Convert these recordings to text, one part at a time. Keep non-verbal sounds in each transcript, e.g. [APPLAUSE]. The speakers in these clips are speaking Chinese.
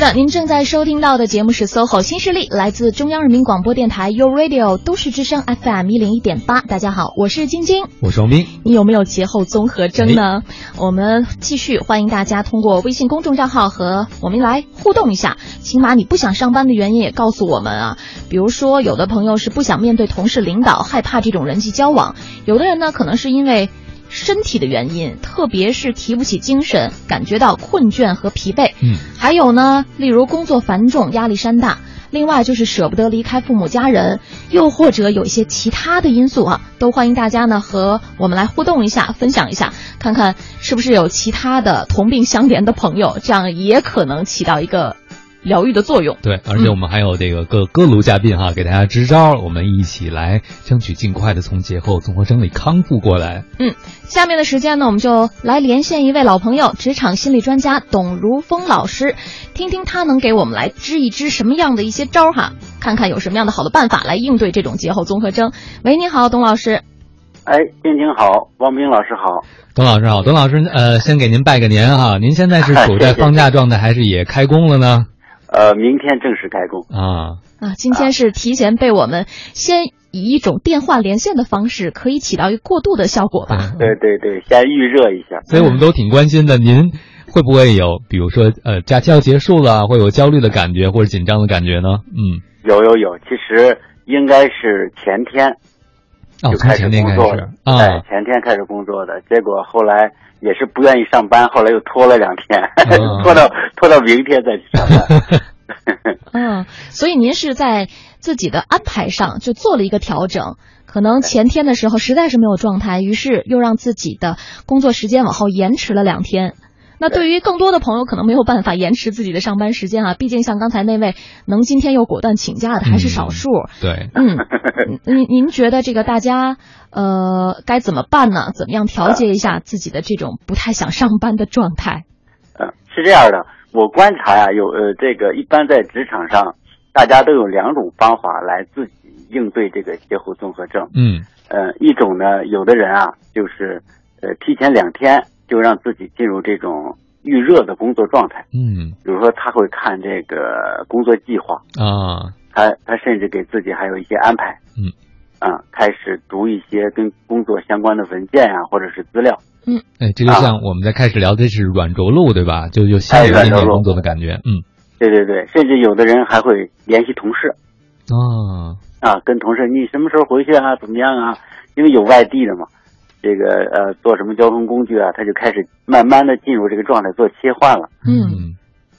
是的，您正在收听到的节目是 SOHO 新势力，来自中央人民广播电台 u Radio 都市之声 FM 一零一点八。大家好，我是晶晶，我是王斌。你有没有节后综合征呢？我们继续欢迎大家通过微信公众账号和我们来互动一下。起码你不想上班的原因也告诉我们啊。比如说，有的朋友是不想面对同事、领导，害怕这种人际交往；有的人呢，可能是因为。身体的原因，特别是提不起精神，感觉到困倦和疲惫。嗯，还有呢，例如工作繁重，压力山大。另外就是舍不得离开父母家人，又或者有一些其他的因素啊，都欢迎大家呢和我们来互动一下，分享一下，看看是不是有其他的同病相怜的朋友，这样也可能起到一个。疗愈的作用，对，而且我们还有这个各各路嘉宾哈，给大家支招，我们一起来争取尽快的从节后综合征里康复过来。嗯，下面的时间呢，我们就来连线一位老朋友，职场心理专家董如峰老师，听听他能给我们来支一支什么样的一些招哈，看看有什么样的好的办法来应对这种节后综合征。喂，你好，董老师。哎，晶晶好，王斌老师好，董老师好，董老师，呃，先给您拜个年哈，您现在是处在 [LAUGHS] 放假状态，还是也开工了呢？呃，明天正式开工啊啊！今天是提前被我们先以一种电话连线的方式，可以起到一个过渡的效果吧？对对对，先预热一下。所以我们都挺关心的，您会不会有，比如说，呃，假期要结束了，会有焦虑的感觉或者紧张的感觉呢？嗯，有有有，其实应该是前天就开始工作的，哎，前天开始工作的，结果后来。也是不愿意上班，后来又拖了两天，[LAUGHS] 拖到拖到明天再去上班。[LAUGHS] 嗯，所以您是在自己的安排上就做了一个调整，可能前天的时候实在是没有状态，于是又让自己的工作时间往后延迟了两天。那对于更多的朋友，可能没有办法延迟自己的上班时间啊。毕竟像刚才那位能今天又果断请假的还是少数。对，嗯，您您觉得这个大家呃该怎么办呢？怎么样调节一下自己的这种不太想上班的状态？嗯，是这样的，我观察呀，有呃这个一般在职场上，大家都有两种方法来自己应对这个节后综合症。嗯，呃，一种呢，有的人啊，就是呃提前两天。就让自己进入这种预热的工作状态。嗯，比如说他会看这个工作计划啊，他他甚至给自己还有一些安排。嗯，啊，开始读一些跟工作相关的文件啊，或者是资料。嗯，哎，这就像我们在开始聊的是软着陆，对吧？就就先有一点工作的感觉。嗯，对对对，甚至有的人还会联系同事。啊啊，跟同事，你什么时候回去啊？怎么样啊？因为有外地的嘛。这个呃，坐什么交通工具啊？他就开始慢慢的进入这个状态，做切换了。嗯，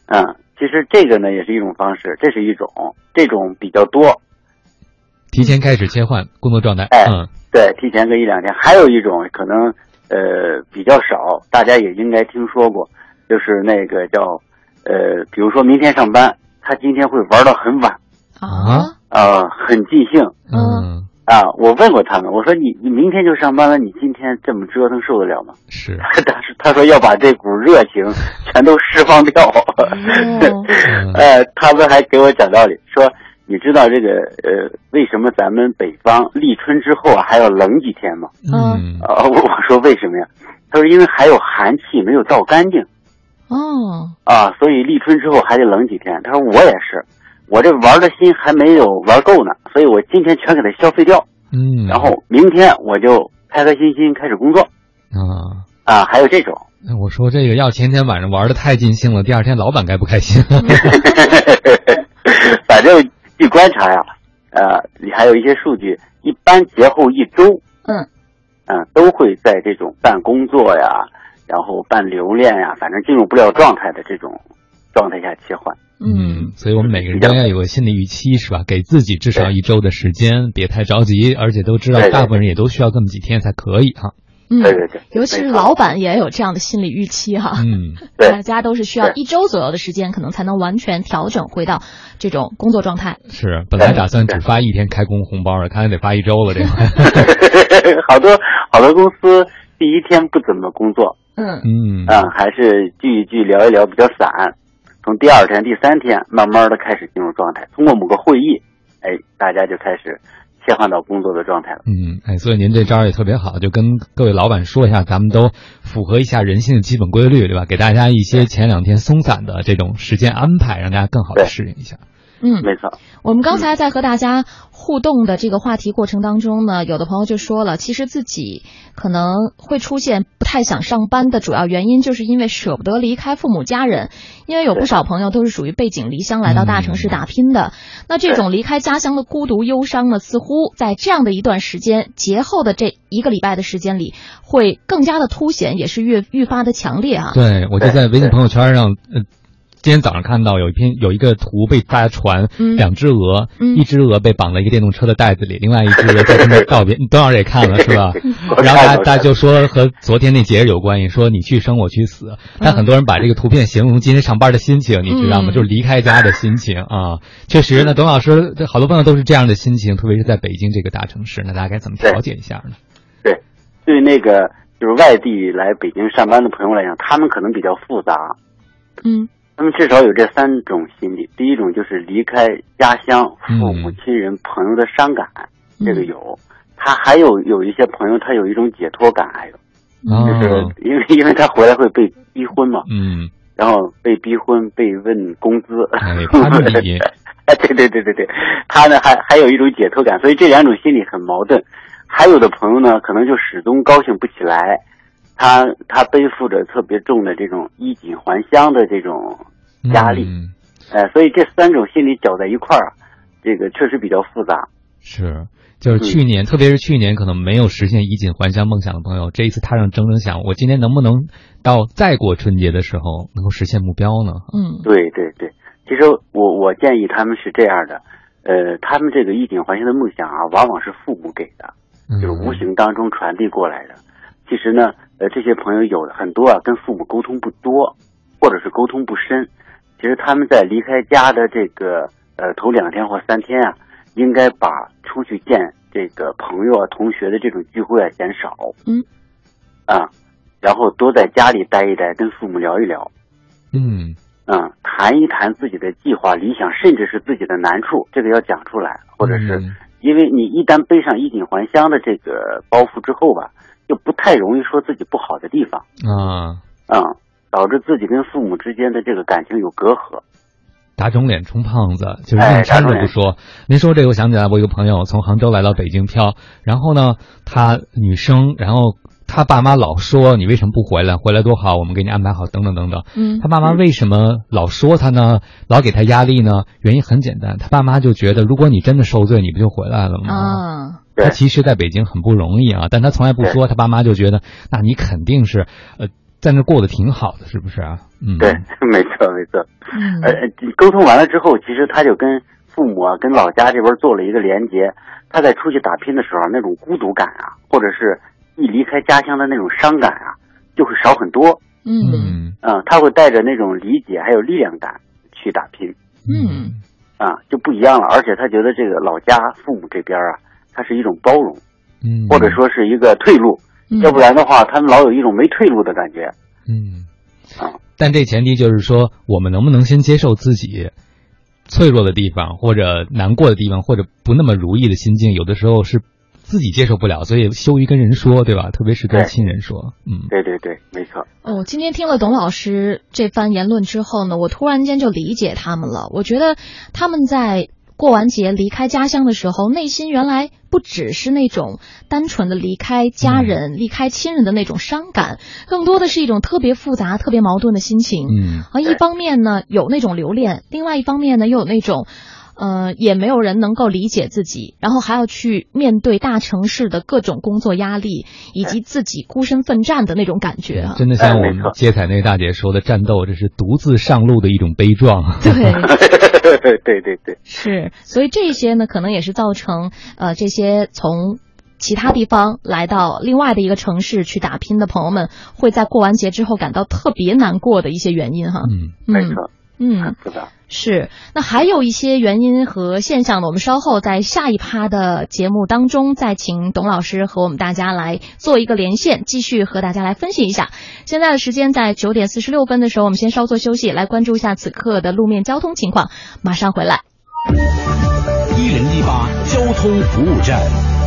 嗯，其实这个呢也是一种方式，这是一种，这种比较多。提前开始切换工作状态。哎，对，提前个一两天。还有一种可能呃比较少，大家也应该听说过，就是那个叫呃，比如说明天上班，他今天会玩到很晚啊啊，很尽兴。嗯。啊，我问过他们，我说你你明天就上班了，你今天这么折腾受得了吗？是，[LAUGHS] 他是他说要把这股热情全都释放掉。[LAUGHS] 呃，他们还给我讲道理，说你知道这个呃为什么咱们北方立春之后啊还要冷几天吗？嗯，啊，我我说为什么呀？他说因为还有寒气没有倒干净。哦，啊，所以立春之后还得冷几天。他说我也是。我这玩的心还没有玩够呢，所以我今天全给它消费掉，嗯，然后明天我就开开心心开始工作，啊啊，还有这种，那我说这个要前天晚上玩的太尽兴了，第二天老板该不开心？[LAUGHS] 反正据观察呀，呃，你还有一些数据，一般节后一周，嗯，嗯，都会在这种办工作呀，然后办留恋呀，反正进入不了状态的这种状态下切换。嗯，所以我们每个人都要有个心理预期，是吧？给自己至少一周的时间，别太着急，而且都知道大部分人也都需要这么几天才可以哈。嗯，对对对，尤其是老板也有这样的心理预期哈。嗯，大家都是需要一周左右的时间，可能才能完全调整回到这种工作状态。是，本来打算只发一天开工红包的，看来得发一周了，这个。[LAUGHS] 好多好多公司第一天不怎么工作，嗯。嗯。嗯，还是聚一聚聊一聊，比较散。从第二天、第三天，慢慢的开始进入状态。通过某个会议，哎，大家就开始切换到工作的状态了。嗯，哎，所以您这招也特别好，就跟各位老板说一下，咱们都符合一下人性的基本规律，对吧？给大家一些前两天松散的这种时间安排，让大家更好的适应一下。嗯，没错。我们刚才在和大家互动的这个话题过程当中呢，有的朋友就说了，其实自己可能会出现不太想上班的主要原因，就是因为舍不得离开父母家人。因为有不少朋友都是属于背井离乡来到大城市打拼的，那这种离开家乡的孤独忧伤呢，似乎在这样的一段时间节后的这一个礼拜的时间里，会更加的凸显，也是越愈发的强烈啊。对，我就在微信朋友圈上，呃。今天早上看到有一篇有一个图被大家传，两只鹅，一只鹅被绑在一个电动车的袋子里，另外一只鹅在跟他告别。你多少也看了是吧？[LAUGHS] 然后大家大家就说和昨天那节日有关系，说你去生我去死。但很多人把这个图片形容今天上班的心情，你知道吗？就是离开家的心情啊。确实呢，董老师好多朋友都是这样的心情，特别是在北京这个大城市，那大家该怎么调节一下呢？对，对那个就是外地来北京上班的朋友来讲，他们可能比较复杂。嗯。他们至少有这三种心理：第一种就是离开家乡、父母亲人、朋友的伤感，这个有；他还有有一些朋友，他有一种解脱感，还有，就是因为 [LAUGHS] 因为他回来会被逼婚嘛，嗯，然后被逼婚，被问工资，哎，[LAUGHS] 对对对对对，他呢还还有一种解脱感，所以这两种心理很矛盾。还有的朋友呢，可能就始终高兴不起来。他他背负着特别重的这种衣锦还乡的这种压力，哎，所以这三种心理搅在一块儿，这个确实比较复杂。是，就是去年，特别是去年可能没有实现衣锦还乡梦想的朋友，这一次踏上征程想，我今年能不能到再过春节的时候能够实现目标呢？嗯，对对对，其实我我建议他们是这样的，呃，他们这个衣锦还乡的梦想啊，往往是父母给的，就是无形当中传递过来的。其实呢。呃，这些朋友有的很多啊，跟父母沟通不多，或者是沟通不深。其实他们在离开家的这个呃头两天或三天啊，应该把出去见这个朋友啊、同学的这种聚会啊减少。嗯。啊，然后多在家里待一待，跟父母聊一聊。嗯。嗯，谈一谈自己的计划、理想，甚至是自己的难处，这个要讲出来。或者是因为你一旦背上衣锦还乡的这个包袱之后吧。就不太容易说自己不好的地方啊，嗯，导致自己跟父母之间的这个感情有隔阂。打肿脸充胖子，就是硬撑着不说。您说这个，我想起来，我一个朋友从杭州来到北京漂，然后呢，她女生，然后她爸妈老说你为什么不回来？回来多好，我们给你安排好，等等等等。嗯，他爸妈为什么老说他呢？老给他压力呢？原因很简单，他爸妈就觉得，如果你真的受罪，你不就回来了吗？啊。他其实在北京很不容易啊，但他从来不说。他爸妈就觉得，那你肯定是，呃，在那过得挺好的，是不是啊？嗯，对，[LAUGHS] 没错没错。嗯，呃，沟通完了之后，其实他就跟父母啊，跟老家这边做了一个连接。他在出去打拼的时候，那种孤独感啊，或者是一离开家乡的那种伤感啊，就会少很多。嗯嗯，他会带着那种理解还有力量感去打拼。嗯，啊，就不一样了。而且他觉得这个老家父母这边啊。他是一种包容，嗯，或者说是一个退路，要不然的话，他们老有一种没退路的感觉，嗯，啊，但这前提就是说，我们能不能先接受自己脆弱的地方，或者难过的地方，或者不那么如意的心境，有的时候是自己接受不了，所以羞于跟人说，对吧？特别是跟亲人说，嗯，对对对，没错。哦，今天听了董老师这番言论之后呢，我突然间就理解他们了。我觉得他们在。过完节离开家乡的时候，内心原来不只是那种单纯的离开家人、离开亲人的那种伤感，更多的是一种特别复杂、特别矛盾的心情。嗯，而一方面呢，有那种留恋；另外一方面呢，又有那种。呃，也没有人能够理解自己，然后还要去面对大城市的各种工作压力，以及自己孤身奋战的那种感觉啊！真的像我们接彩那大姐说的，战斗这是独自上路的一种悲壮。对，对对对，是。所以这些呢，可能也是造成呃这些从其他地方来到另外的一个城市去打拼的朋友们，会在过完节之后感到特别难过的一些原因哈。嗯，没错。嗯，是的。是，那还有一些原因和现象呢，我们稍后在下一趴的节目当中再请董老师和我们大家来做一个连线，继续和大家来分析一下。现在的时间在九点四十六分的时候，我们先稍作休息，来关注一下此刻的路面交通情况，马上回来。一零一八交通服务站。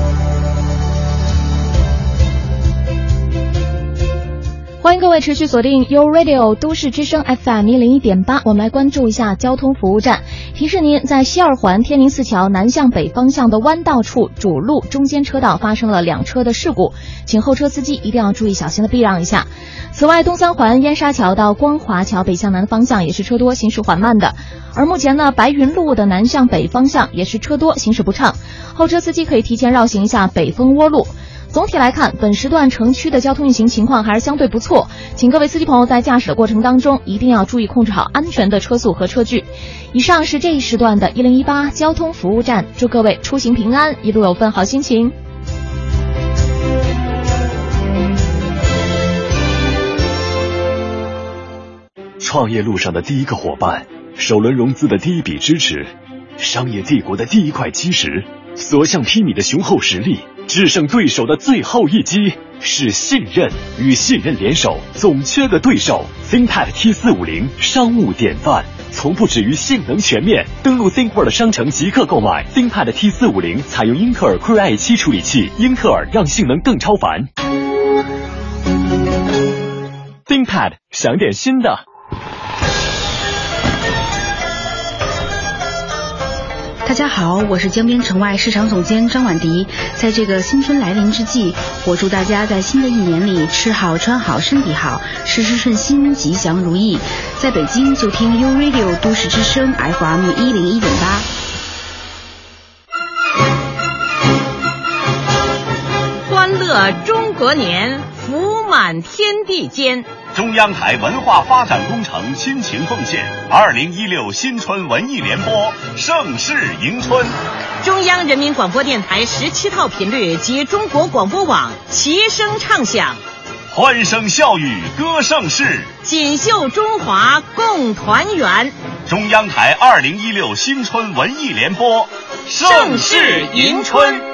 各位持续锁定 u Radio 都市之声 FM 一零一点八，我们来关注一下交通服务站。提示您，在西二环天宁寺桥南向北方向的弯道处，主路中间车道发生了两车的事故，请后车司机一定要注意小心的避让一下。此外，东三环燕莎桥到光华桥北向南的方向也是车多，行驶缓慢的。而目前呢，白云路的南向北方向也是车多，行驶不畅，后车司机可以提前绕行一下北风窝路。总体来看，本时段城区的交通运行情况还是相对不错，请各位司机朋友在驾驶的过程当中一定要注意控制好安全的车速和车距。以上是这一时段的一零一八交通服务站，祝各位出行平安，一路有份好心情。创业路上的第一个伙伴，首轮融资的第一笔支持，商业帝国的第一块基石，所向披靡的雄厚实力。制胜对手的最后一击是信任，与信任联手，总缺个对手。ThinkPad T 四五零商务典范，从不止于性能全面。登录 ThinkWorld 商城即刻购买 ThinkPad T 四五零，采用英特尔 Core i 七处理器，英特尔让性能更超凡。ThinkPad 想点新的。大家好，我是江边城外市场总监张婉迪。在这个新春来临之际，我祝大家在新的一年里吃好穿好身体好，事事顺心，吉祥如意。在北京就听 U Radio 都市之声 FM 一零一点八。欢乐中国年，福满天地间。中央台文化发展工程亲情奉献，二零一六新春文艺联播，盛世迎春。中央人民广播电台十七套频率及中国广播网齐声唱响，欢声笑语歌盛世，锦绣中华共团圆。中央台二零一六新春文艺联播，盛世迎春。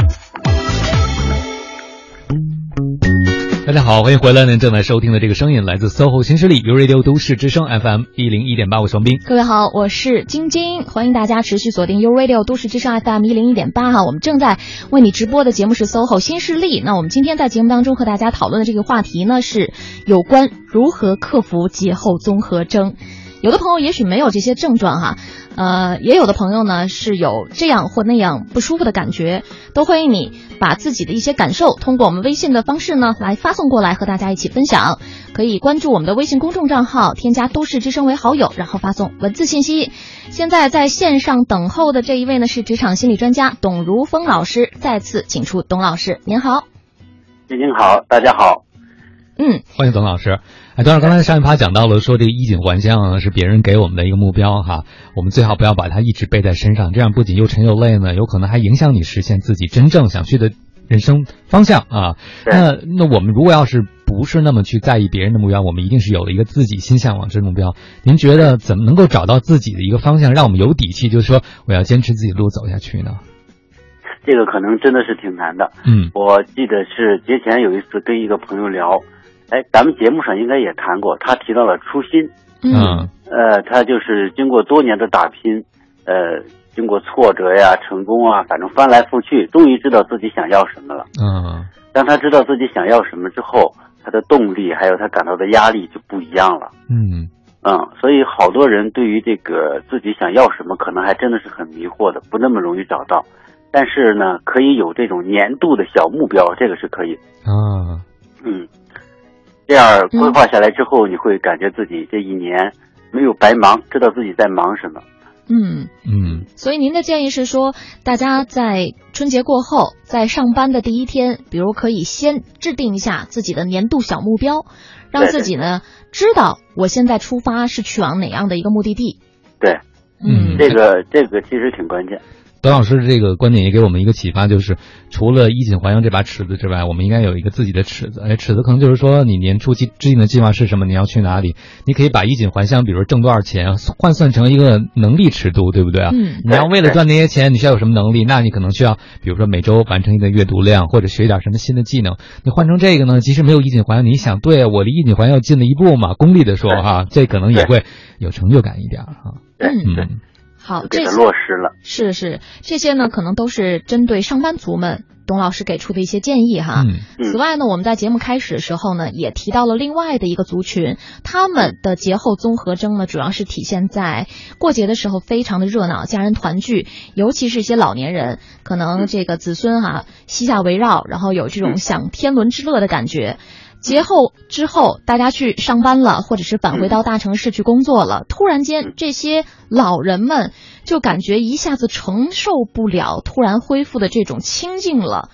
大家好，欢迎回来！您正在收听的这个声音来自 SOHO 新势力 u Radio 都市之声 FM 一零一点八，我是王斌。各位好，我是晶晶，欢迎大家持续锁定 u Radio 都市之声 FM 一零一点八哈。我们正在为你直播的节目是 SOHO 新势力。那我们今天在节目当中和大家讨论的这个话题呢，是有关如何克服节后综合征。有的朋友也许没有这些症状哈，呃，也有的朋友呢是有这样或那样不舒服的感觉，都欢迎你把自己的一些感受通过我们微信的方式呢来发送过来，和大家一起分享。可以关注我们的微信公众账号，添加都市之声为好友，然后发送文字信息。现在在线上等候的这一位呢是职场心理专家董如峰老师，再次请出董老师，您好。您好，大家好。嗯，欢迎董老师。哎，当然，刚才上一趴讲到了，说这个衣锦还乡是别人给我们的一个目标哈，我们最好不要把它一直背在身上，这样不仅又沉又累呢，有可能还影响你实现自己真正想去的人生方向啊。那那我们如果要是不是那么去在意别人的目标，我们一定是有了一个自己心向往之目标。您觉得怎么能够找到自己的一个方向，让我们有底气，就是说我要坚持自己路走下去呢？这个可能真的是挺难的。嗯，我记得是节前有一次跟一个朋友聊。哎，咱们节目上应该也谈过，他提到了初心。嗯，呃，他就是经过多年的打拼，呃，经过挫折呀、成功啊，反正翻来覆去，终于知道自己想要什么了。嗯，当他知道自己想要什么之后，他的动力还有他感到的压力就不一样了。嗯嗯，所以好多人对于这个自己想要什么，可能还真的是很迷惑的，不那么容易找到。但是呢，可以有这种年度的小目标，这个是可以。啊，嗯。这样规划下来之后，你会感觉自己这一年没有白忙，知道自己在忙什么。嗯嗯。所以您的建议是说，大家在春节过后，在上班的第一天，比如可以先制定一下自己的年度小目标，让自己呢知道我现在出发是去往哪样的一个目的地。对，嗯，这个这个其实挺关键。董老师这个观点也给我们一个启发，就是除了衣锦还乡这把尺子之外，我们应该有一个自己的尺子。哎，尺子可能就是说，你年初计制定的计划是什么？你要去哪里？你可以把衣锦还乡，比如挣多少钱，换算成一个能力尺度，对不对啊？嗯。你要为了赚那些钱，你需要有什么能力？那你可能需要，比如说每周完成一个阅读量，或者学一点什么新的技能。你换成这个呢？即使没有衣锦还乡，你想，对我离衣锦还乡近了一步嘛？功利的说哈，这可能也会有成就感一点哈。嗯。好，这落实了是是，这些呢可能都是针对上班族们，董老师给出的一些建议哈。嗯。此外呢，我们在节目开始的时候呢，也提到了另外的一个族群，他们的节后综合征呢，主要是体现在过节的时候非常的热闹，家人团聚，尤其是一些老年人，可能这个子孙哈膝下围绕，然后有这种享天伦之乐的感觉。节后之后，大家去上班了，或者是返回到大城市去工作了。突然间，这些老人们就感觉一下子承受不了突然恢复的这种清静了。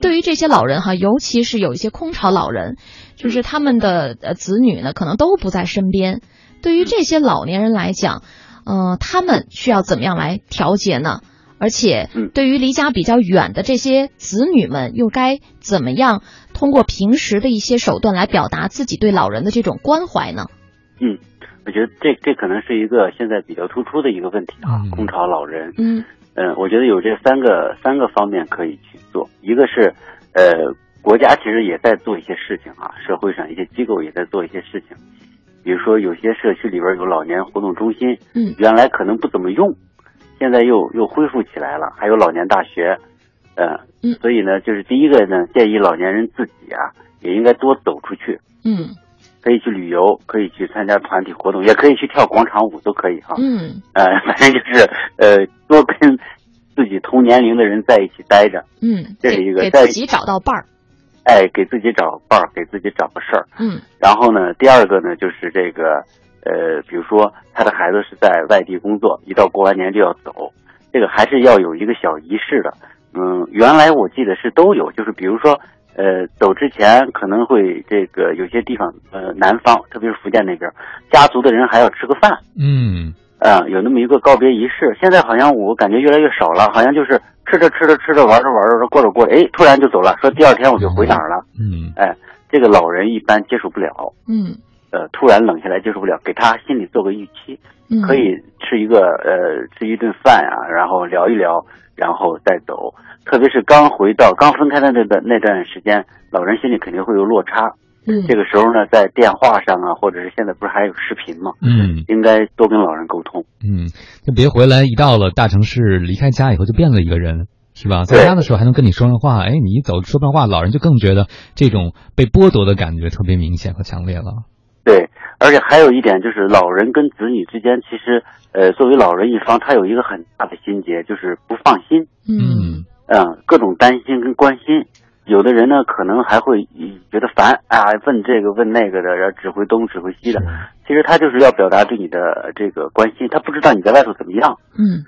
对于这些老人哈，尤其是有一些空巢老人，就是他们的呃子女呢，可能都不在身边。对于这些老年人来讲，嗯，他们需要怎么样来调节呢？而且，对于离家比较远的这些子女们，又该怎么样通过平时的一些手段来表达自己对老人的这种关怀呢？嗯，我觉得这这可能是一个现在比较突出的一个问题啊，空巢老人。嗯嗯，我觉得有这三个三个方面可以去做，一个是呃，国家其实也在做一些事情啊，社会上一些机构也在做一些事情，比如说有些社区里边有老年活动中心，嗯，原来可能不怎么用。现在又又恢复起来了，还有老年大学，嗯，所以呢，就是第一个呢，建议老年人自己啊，也应该多走出去，嗯，可以去旅游，可以去参加团体活动，也可以去跳广场舞，都可以哈，嗯，[LAUGHS] 呃，反正就是呃，多跟自己同年龄的人在一起待着，嗯，这是一个给自己找到伴儿，哎，给自己找伴儿，给自己找个事儿，嗯，然后呢，第二个呢，就是这个。呃，比如说他的孩子是在外地工作，一到过完年就要走，这个还是要有一个小仪式的。嗯，原来我记得是都有，就是比如说，呃，走之前可能会这个有些地方，呃，南方特别是福建那边，家族的人还要吃个饭。嗯，啊，有那么一个告别仪式。现在好像我感觉越来越少了，好像就是吃着吃着吃着玩着玩着过着过着，哎，突然就走了，说第二天我就回哪儿了。嗯，哎，这个老人一般接受不了。嗯。呃，突然冷下来接受不了，给他心里做个预期，可以吃一个呃吃一顿饭啊，然后聊一聊，然后再走。特别是刚回到刚分开的那段那段时间，老人心里肯定会有落差。嗯，这个时候呢，在电话上啊，或者是现在不是还有视频吗？嗯，应该多跟老人沟通。嗯，就别回来一到了大城市，离开家以后就变了一个人，是吧？在家的时候还能跟你说上话，哎，你一走说不上话，老人就更觉得这种被剥夺的感觉特别明显和强烈了。对，而且还有一点就是，老人跟子女之间，其实，呃，作为老人一方，他有一个很大的心结，就是不放心。嗯嗯，各种担心跟关心，有的人呢，可能还会觉得烦啊，问这个问那个的，然后指挥东指挥西的。其实他就是要表达对你的这个关心，他不知道你在外头怎么样。嗯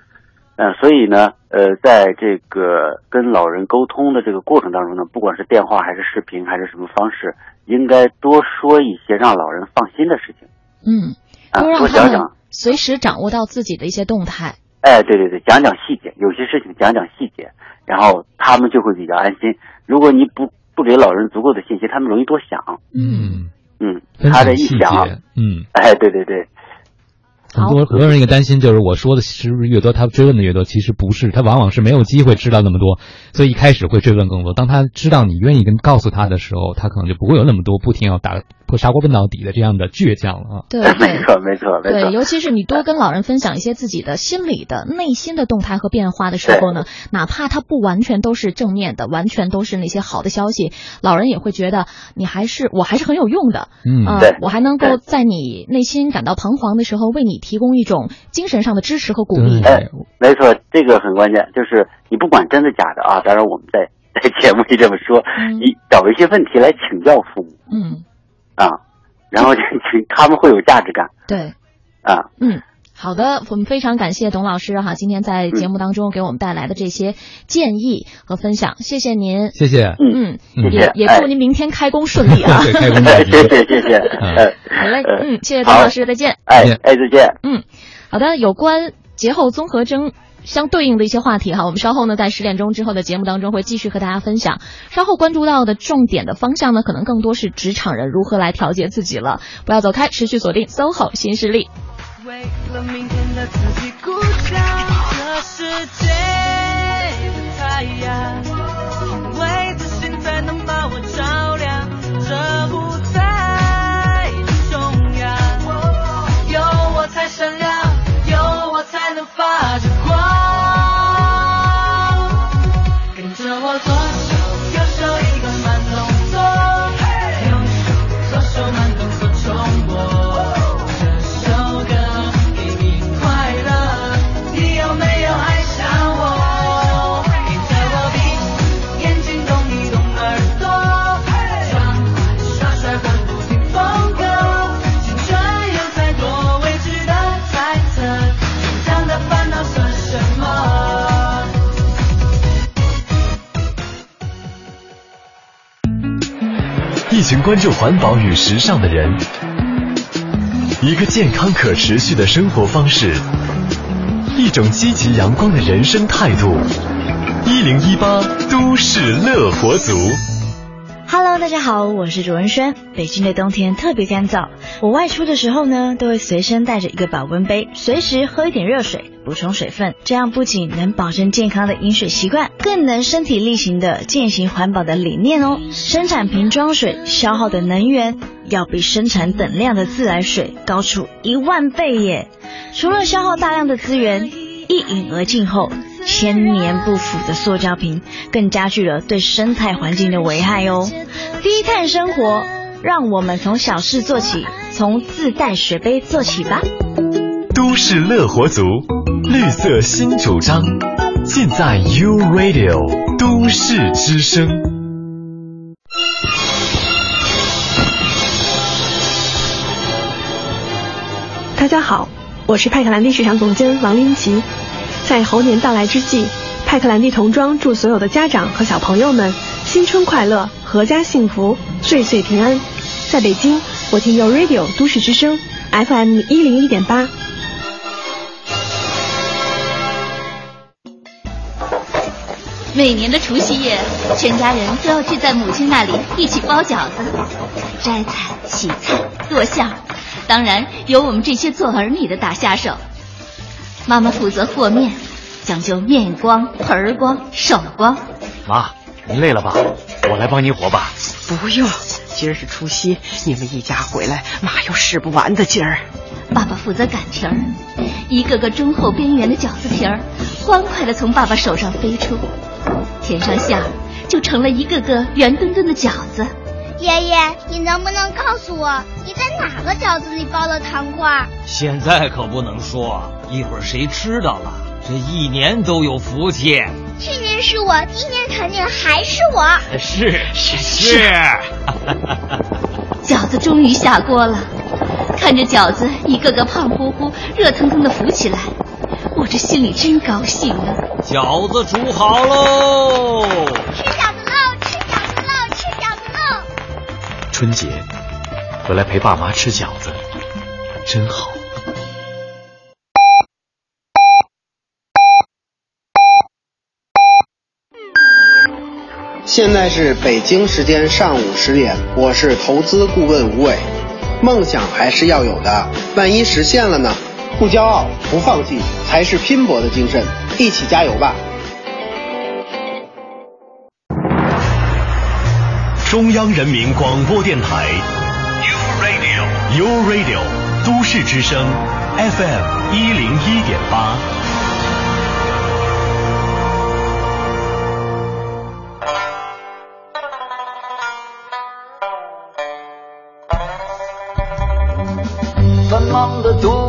嗯，所以呢，呃，在这个跟老人沟通的这个过程当中呢，不管是电话还是视频还是什么方式。应该多说一些让老人放心的事情，嗯，啊多想想，随时掌握到自己的一些动态。哎，对对对，讲讲细节，有些事情讲讲细节，然后他们就会比较安心。如果你不不给老人足够的信息，他们容易多想。嗯嗯，他这一想，嗯，哎，对对对。很多很多人一个担心就是我说的是不是越多，他追问的越多，其实不是，他往往是没有机会知道那么多，所以一开始会追问更多。当他知道你愿意跟告诉他的时候，他可能就不会有那么多不停要打破砂锅问到底的这样的倔强了啊。对，[LAUGHS] 没错没错没错。对，尤其是你多跟老人分享一些自己的心理的内心的动态和变化的时候呢，哪怕他不完全都是正面的，完全都是那些好的消息，老人也会觉得你还是我还是很有用的。嗯，我还能够在你内心感到彷徨的时候，为你提供一种精神上的支持和鼓励。哎，没错，这个很关键，就是你不管真的假的啊，当然我们在 [LAUGHS] 在节目里这么说，你找一些问题来请教父母。嗯。啊，然后请 [LAUGHS] 他们会有价值感。对。啊。嗯。好的，我们非常感谢董老师哈，今天在节目当中给我们带来的这些建议和分享，谢谢您，谢谢，嗯，也也祝您明天开工顺利啊，开工谢谢 [LAUGHS] 谢谢，好嘞，嗯，谢谢董老师，再见，哎哎，再见，嗯，好的，有关节后综合征。相对应的一些话题哈。我们稍后呢，在十点钟之后的节目当中会继续和大家分享。稍后关注到的重点的方向呢，可能更多是职场人如何来调节自己了。不要走开，持续锁定 SOHO 新势力。为了明天的自己鼓掌，这世界的太阳，为自信才能把我照亮，这请关注环保与时尚的人，一个健康可持续的生活方式，一种积极阳光的人生态度。一零一八都市乐活族。Hello，大家好，我是卓文轩。北京的冬天特别干燥，我外出的时候呢，都会随身带着一个保温杯，随时喝一点热水，补充水分。这样不仅能保证健康的饮水习惯，更能身体力行的践行环保的理念哦。生产瓶装水消耗的能源，要比生产等量的自来水高出一万倍耶！除了消耗大量的资源，一饮而尽后。千年不腐的塑胶瓶，更加剧了对生态环境的危害哦。低碳生活，让我们从小事做起，从自带水杯做起吧。都市乐活族，绿色新主张，尽在 U Radio 都市之声。大家好，我是派克兰蒂市场总监王林奇。在猴年到来之际，派克兰蒂童装祝所有的家长和小朋友们新春快乐，阖家幸福，岁岁平安。在北京，我听 u Radio 都市之声 FM 一零一点八。每年的除夕夜，全家人都要聚在母亲那里一起包饺子、摘菜、洗菜、剁馅儿，当然有我们这些做儿女的打下手。妈妈负责和面，讲究面光、盆光、手光。妈，您累了吧？我来帮您和吧。不用，今儿是除夕，你们一家回来，妈有使不完的劲儿。爸爸负责擀皮儿，一个个中厚边缘的饺子皮儿，欢快的从爸爸手上飞出，填上馅儿，就成了一个个圆墩墩的饺子。爷爷，你能不能告诉我，你在哪个饺子里包了糖块？现在可不能说。一会儿谁知道了，这一年都有福气。去年是我，今年肯定还是我。是是是。[LAUGHS] 饺子终于下锅了，看着饺子一个个胖乎乎、热腾腾的浮起来，我这心里真高兴啊！饺子煮好喽！吃饺子喽！吃饺子喽！吃饺子喽！春节回来陪爸妈吃饺子，真好。现在是北京时间上午十点，我是投资顾问吴伟。梦想还是要有的，万一实现了呢？不骄傲，不放弃，才是拼搏的精神。一起加油吧！中央人民广播电台，U Radio，U Radio，都市之声，FM 一零一点八。繁忙的都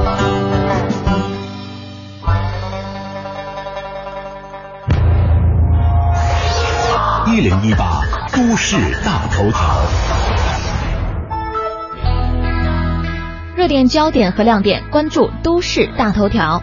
一零一八都市大头条。热点焦点和亮点关注都市大头条。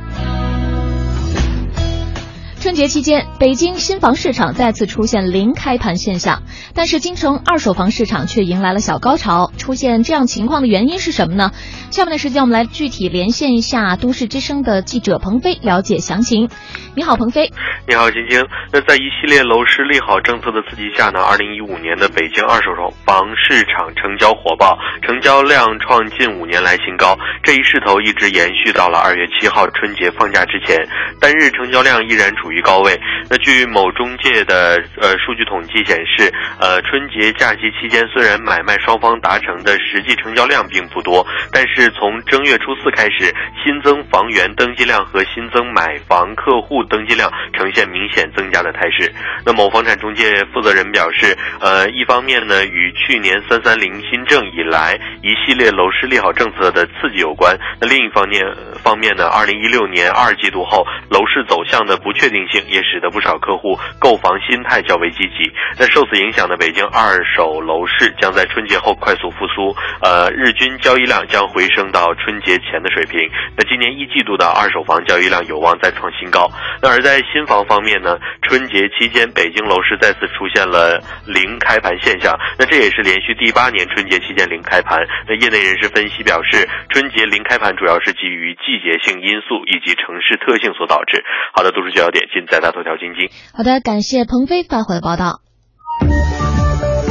春节期间北京新房市场再次出现零开盘现象但是京城二手房市场却迎来了小高潮。出现这样情况的原因是什么呢？下面的时间，我们来具体连线一下都市之声的记者鹏飞，了解详情。你好，鹏飞。你好，晶晶。那在一系列楼市利好政策的刺激下呢，二零一五年的北京二手房市场成交火爆，成交量创近五年来新高。这一势头一直延续到了二月七号春节放假之前，单日成交量依然。处于高位。那据某中介的呃数据统计显示，呃春节假期期间虽然买卖双方达成的实际成交量并不多，但是从正月初四开始，新增房源登记量和新增买房客户登记量呈现明显增加的态势。那某房产中介负责人表示，呃一方面呢与去年三三零新政以来一系列楼市利好政策的刺激有关。那另一方面方面呢，二零一六年二季度后楼市走向的不确定。性也使得不少客户购房心态较为积极。那受此影响的北京二手楼市将在春节后快速复苏，呃，日均交易量将回升到春节前的水平。那今年一季度的二手房交易量有望再创新高。那而在新房方面呢，春节期间北京楼市再次出现了零开盘现象。那这也是连续第八年春节期间零开盘。那业内人士分析表示，春节零开盘主要是基于季节性因素以及城市特性所导致。好的，都市焦点。尽在大头条晶晶。好的，感谢鹏飞发回的报道。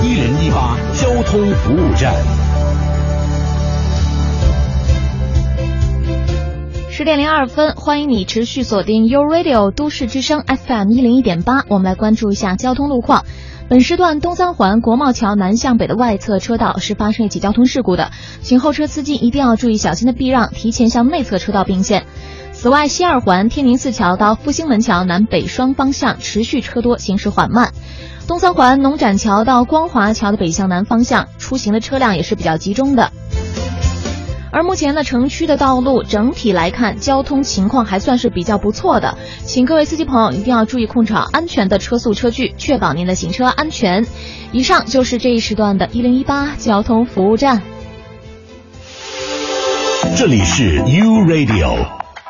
一零一八交通服务站。十点零二分，欢迎你持续锁定 u Radio 都市之声 FM 一零一点八。我们来关注一下交通路况。本时段东三环国贸桥南向北的外侧车道是发生一起交通事故的，请后车司机一定要注意小心的避让，提前向内侧车道并线。此外，西二环天宁寺桥到复兴门桥南北双方向持续车多，行驶缓慢；东三环农展桥到光华桥的北向南方向出行的车辆也是比较集中的。而目前呢，城区的道路整体来看，交通情况还算是比较不错的，请各位司机朋友一定要注意控制好安全的车速车距，确保您的行车安全。以上就是这一时段的一零一八交通服务站。这里是 U Radio。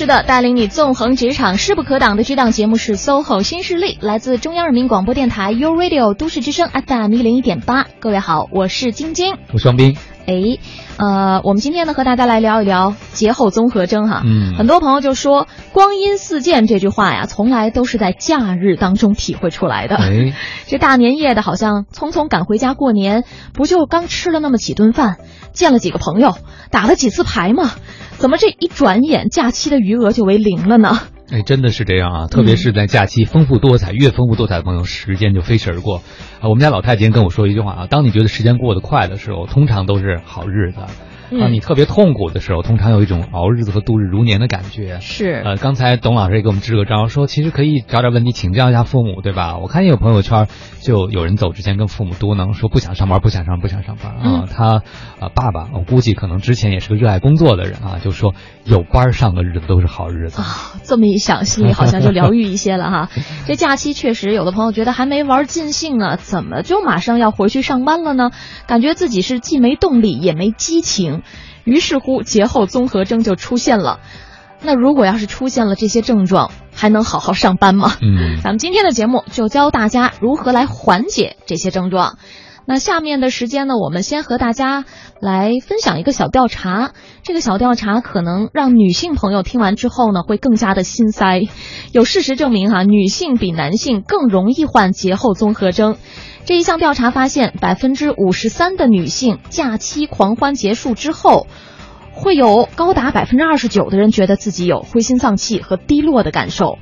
是的，带领你纵横职场势不可挡的这档节目是 SOHO 新势力，来自中央人民广播电台 u Radio 都市之声 FM 一零一点八。各位好，我是晶晶，我是王斌。哎，呃，我们今天呢和大家来聊一聊节后综合征哈。嗯，很多朋友就说“光阴似箭”这句话呀，从来都是在假日当中体会出来的。哎，这大年夜的，好像匆匆赶回家过年，不就刚吃了那么几顿饭，见了几个朋友，打了几次牌吗？怎么这一转眼，假期的余额就为零了呢？哎，真的是这样啊！特别是在假期丰富多彩、越丰富多彩的朋友，时间就飞驰而过。啊，我们家老太今天跟我说一句话啊：当你觉得时间过得快的时候，通常都是好日子。当你特别痛苦的时候，通常有一种熬日子和度日如年的感觉。是，呃，刚才董老师也给我们支个招，说其实可以找点问题请教一下父母，对吧？我看也有朋友圈，就有人走之前跟父母嘟囔说不想上班，不想上，不想上班啊。他啊，爸爸，我估计可能之前也是个热爱工作的人啊，就说有班上的日子都是好日子啊。这么一想，心里好像就疗愈一些了哈。[LAUGHS] 这假期确实，有的朋友觉得还没玩尽兴呢，怎么就马上要回去上班了呢？感觉自己是既没动力也没激情。于是乎，节后综合征就出现了。那如果要是出现了这些症状，还能好好上班吗？嗯，咱们今天的节目就教大家如何来缓解这些症状。那下面的时间呢，我们先和大家来分享一个小调查。这个小调查可能让女性朋友听完之后呢，会更加的心塞。有事实证明哈，女性比男性更容易患节后综合征。这一项调查发现，百分之五十三的女性假期狂欢结束之后，会有高达百分之二十九的人觉得自己有灰心丧气和低落的感受。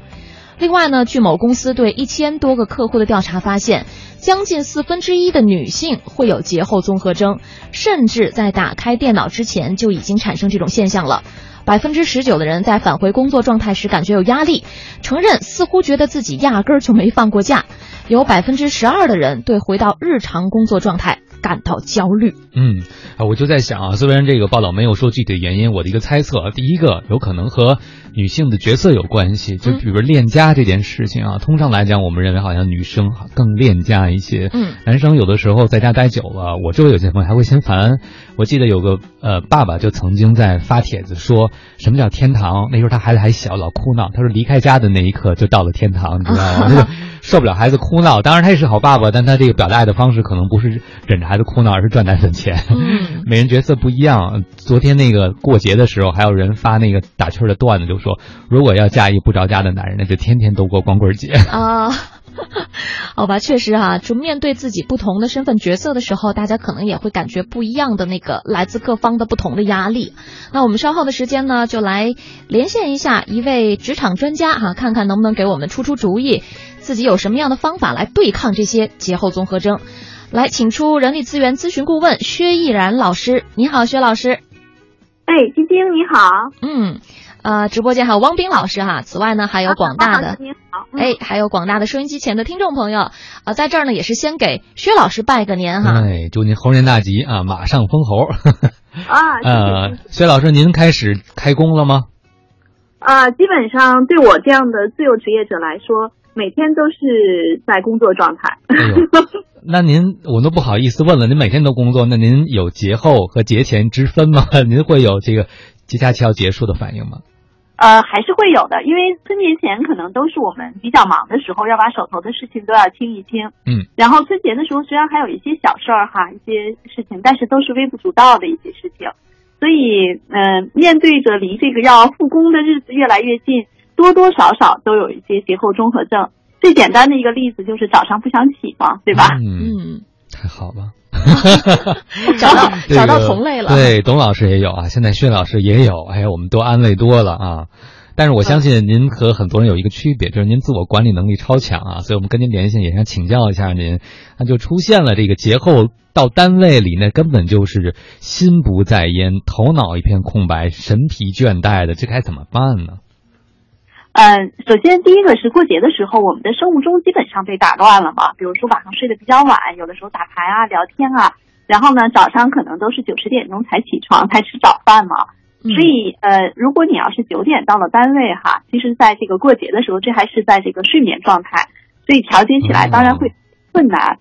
另外呢，据某公司对一千多个客户的调查发现，将近四分之一的女性会有节后综合征，甚至在打开电脑之前就已经产生这种现象了。百分之十九的人在返回工作状态时感觉有压力，承认似乎觉得自己压根儿就没放过假。有百分之十二的人对回到日常工作状态感到焦虑。嗯，啊，我就在想啊，虽然这个报道没有说具体的原因，我的一个猜测，第一个有可能和女性的角色有关系，就比如恋家这件事情啊。通常来讲，我们认为好像女生更恋家一些，嗯，男生有的时候在家待久了，我周围有些朋友还会嫌烦。我记得有个呃爸爸就曾经在发帖子说什么叫天堂，那时候他孩子还小，老哭闹，他说离开家的那一刻就到了天堂，你知道吗？[LAUGHS] 受不了孩子哭闹，当然他也是好爸爸，但他这个表达爱的方式可能不是忍着孩子哭闹，而是赚奶粉钱。嗯，[LAUGHS] 每人角色不一样。昨天那个过节的时候，还有人发那个打趣的段子，就说如果要嫁一不着家的男人，那就天天都过光棍节 [LAUGHS] 啊。[LAUGHS] 好吧，确实哈，就面对自己不同的身份角色的时候，大家可能也会感觉不一样的那个来自各方的不同的压力。那我们稍后的时间呢，就来连线一下一位职场专家哈，看看能不能给我们出出主意，自己有什么样的方法来对抗这些节后综合征。来，请出人力资源咨询顾问薛毅然老师，你好，薛老师。哎，晶晶你好。嗯。呃，直播间还有汪冰老师哈，此外呢还有广大的，哎，还有广大的收音机前的听众朋友，呃，在这儿呢也是先给薛老师拜个年哈，哎，祝您猴年大吉啊，马上封猴。[LAUGHS] 啊，呃，薛老师您开始开工了吗？啊，基本上对我这样的自由职业者来说，每天都是在工作状态。[LAUGHS] 那您我都不好意思问了，您每天都工作，那您有节后和节前之分吗？[LAUGHS] 您会有这个？节假期要结束的反应吗？呃，还是会有的，因为春节前可能都是我们比较忙的时候，要把手头的事情都要清一清。嗯。然后春节的时候，虽然还有一些小事儿哈，一些事情，但是都是微不足道的一些事情。所以，嗯，面对着离这个要复工的日子越来越近，多多少少都有一些节后综合症。最简单的一个例子就是早上不想起嘛，对吧？嗯，太好了。[LAUGHS] 找到找到同类了，对，董老师也有啊，现在薛老师也有，哎呀，我们都安慰多了啊。但是我相信您和很多人有一个区别，就是您自我管理能力超强啊，所以我们跟您联系也想请教一下您。那就出现了这个节后到单位里那根本就是心不在焉，头脑一片空白，神疲倦怠的，这该怎么办呢？嗯，首先第一个是过节的时候，我们的生物钟基本上被打乱了嘛。比如说晚上睡得比较晚，有的时候打牌啊、聊天啊，然后呢早上可能都是九十点钟才起床、才吃早饭嘛。所以呃，如果你要是九点到了单位哈，其实在这个过节的时候，这还是在这个睡眠状态，所以调节起来当然会困难。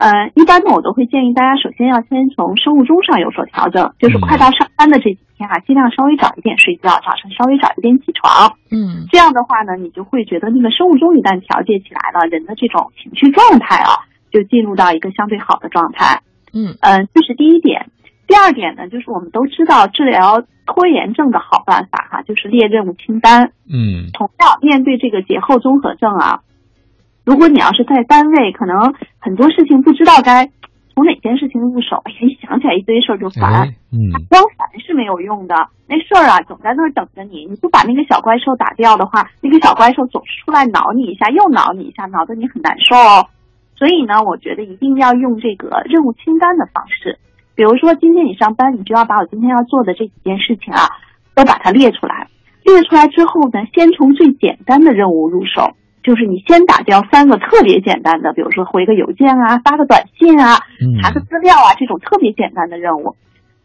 呃，一般呢，我都会建议大家首先要先从生物钟上有所调整，就是快到上班的这几天啊，尽量稍微早一点睡觉，早上稍微早一点起床。嗯，这样的话呢，你就会觉得那个生物钟一旦调节起来了，人的这种情绪状态啊，就进入到一个相对好的状态。嗯嗯，这是第一点。第二点呢，就是我们都知道治疗拖延症的好办法哈，就是列任务清单。嗯，同样面对这个节后综合症啊。如果你要是在单位，可能很多事情不知道该从哪件事情入手，哎呀，一想起来一堆事儿就烦。嗯，光烦是没有用的，那事儿啊总在那儿等着你。你不把那个小怪兽打掉的话，那个小怪兽总是出来挠你一下，又挠你一下，挠得你很难受。哦。所以呢，我觉得一定要用这个任务清单的方式。比如说，今天你上班，你就要把我今天要做的这几件事情啊，都把它列出来。列出来之后呢，先从最简单的任务入手。就是你先打掉三个特别简单的，比如说回个邮件啊、发个短信啊、查个资料啊这种特别简单的任务，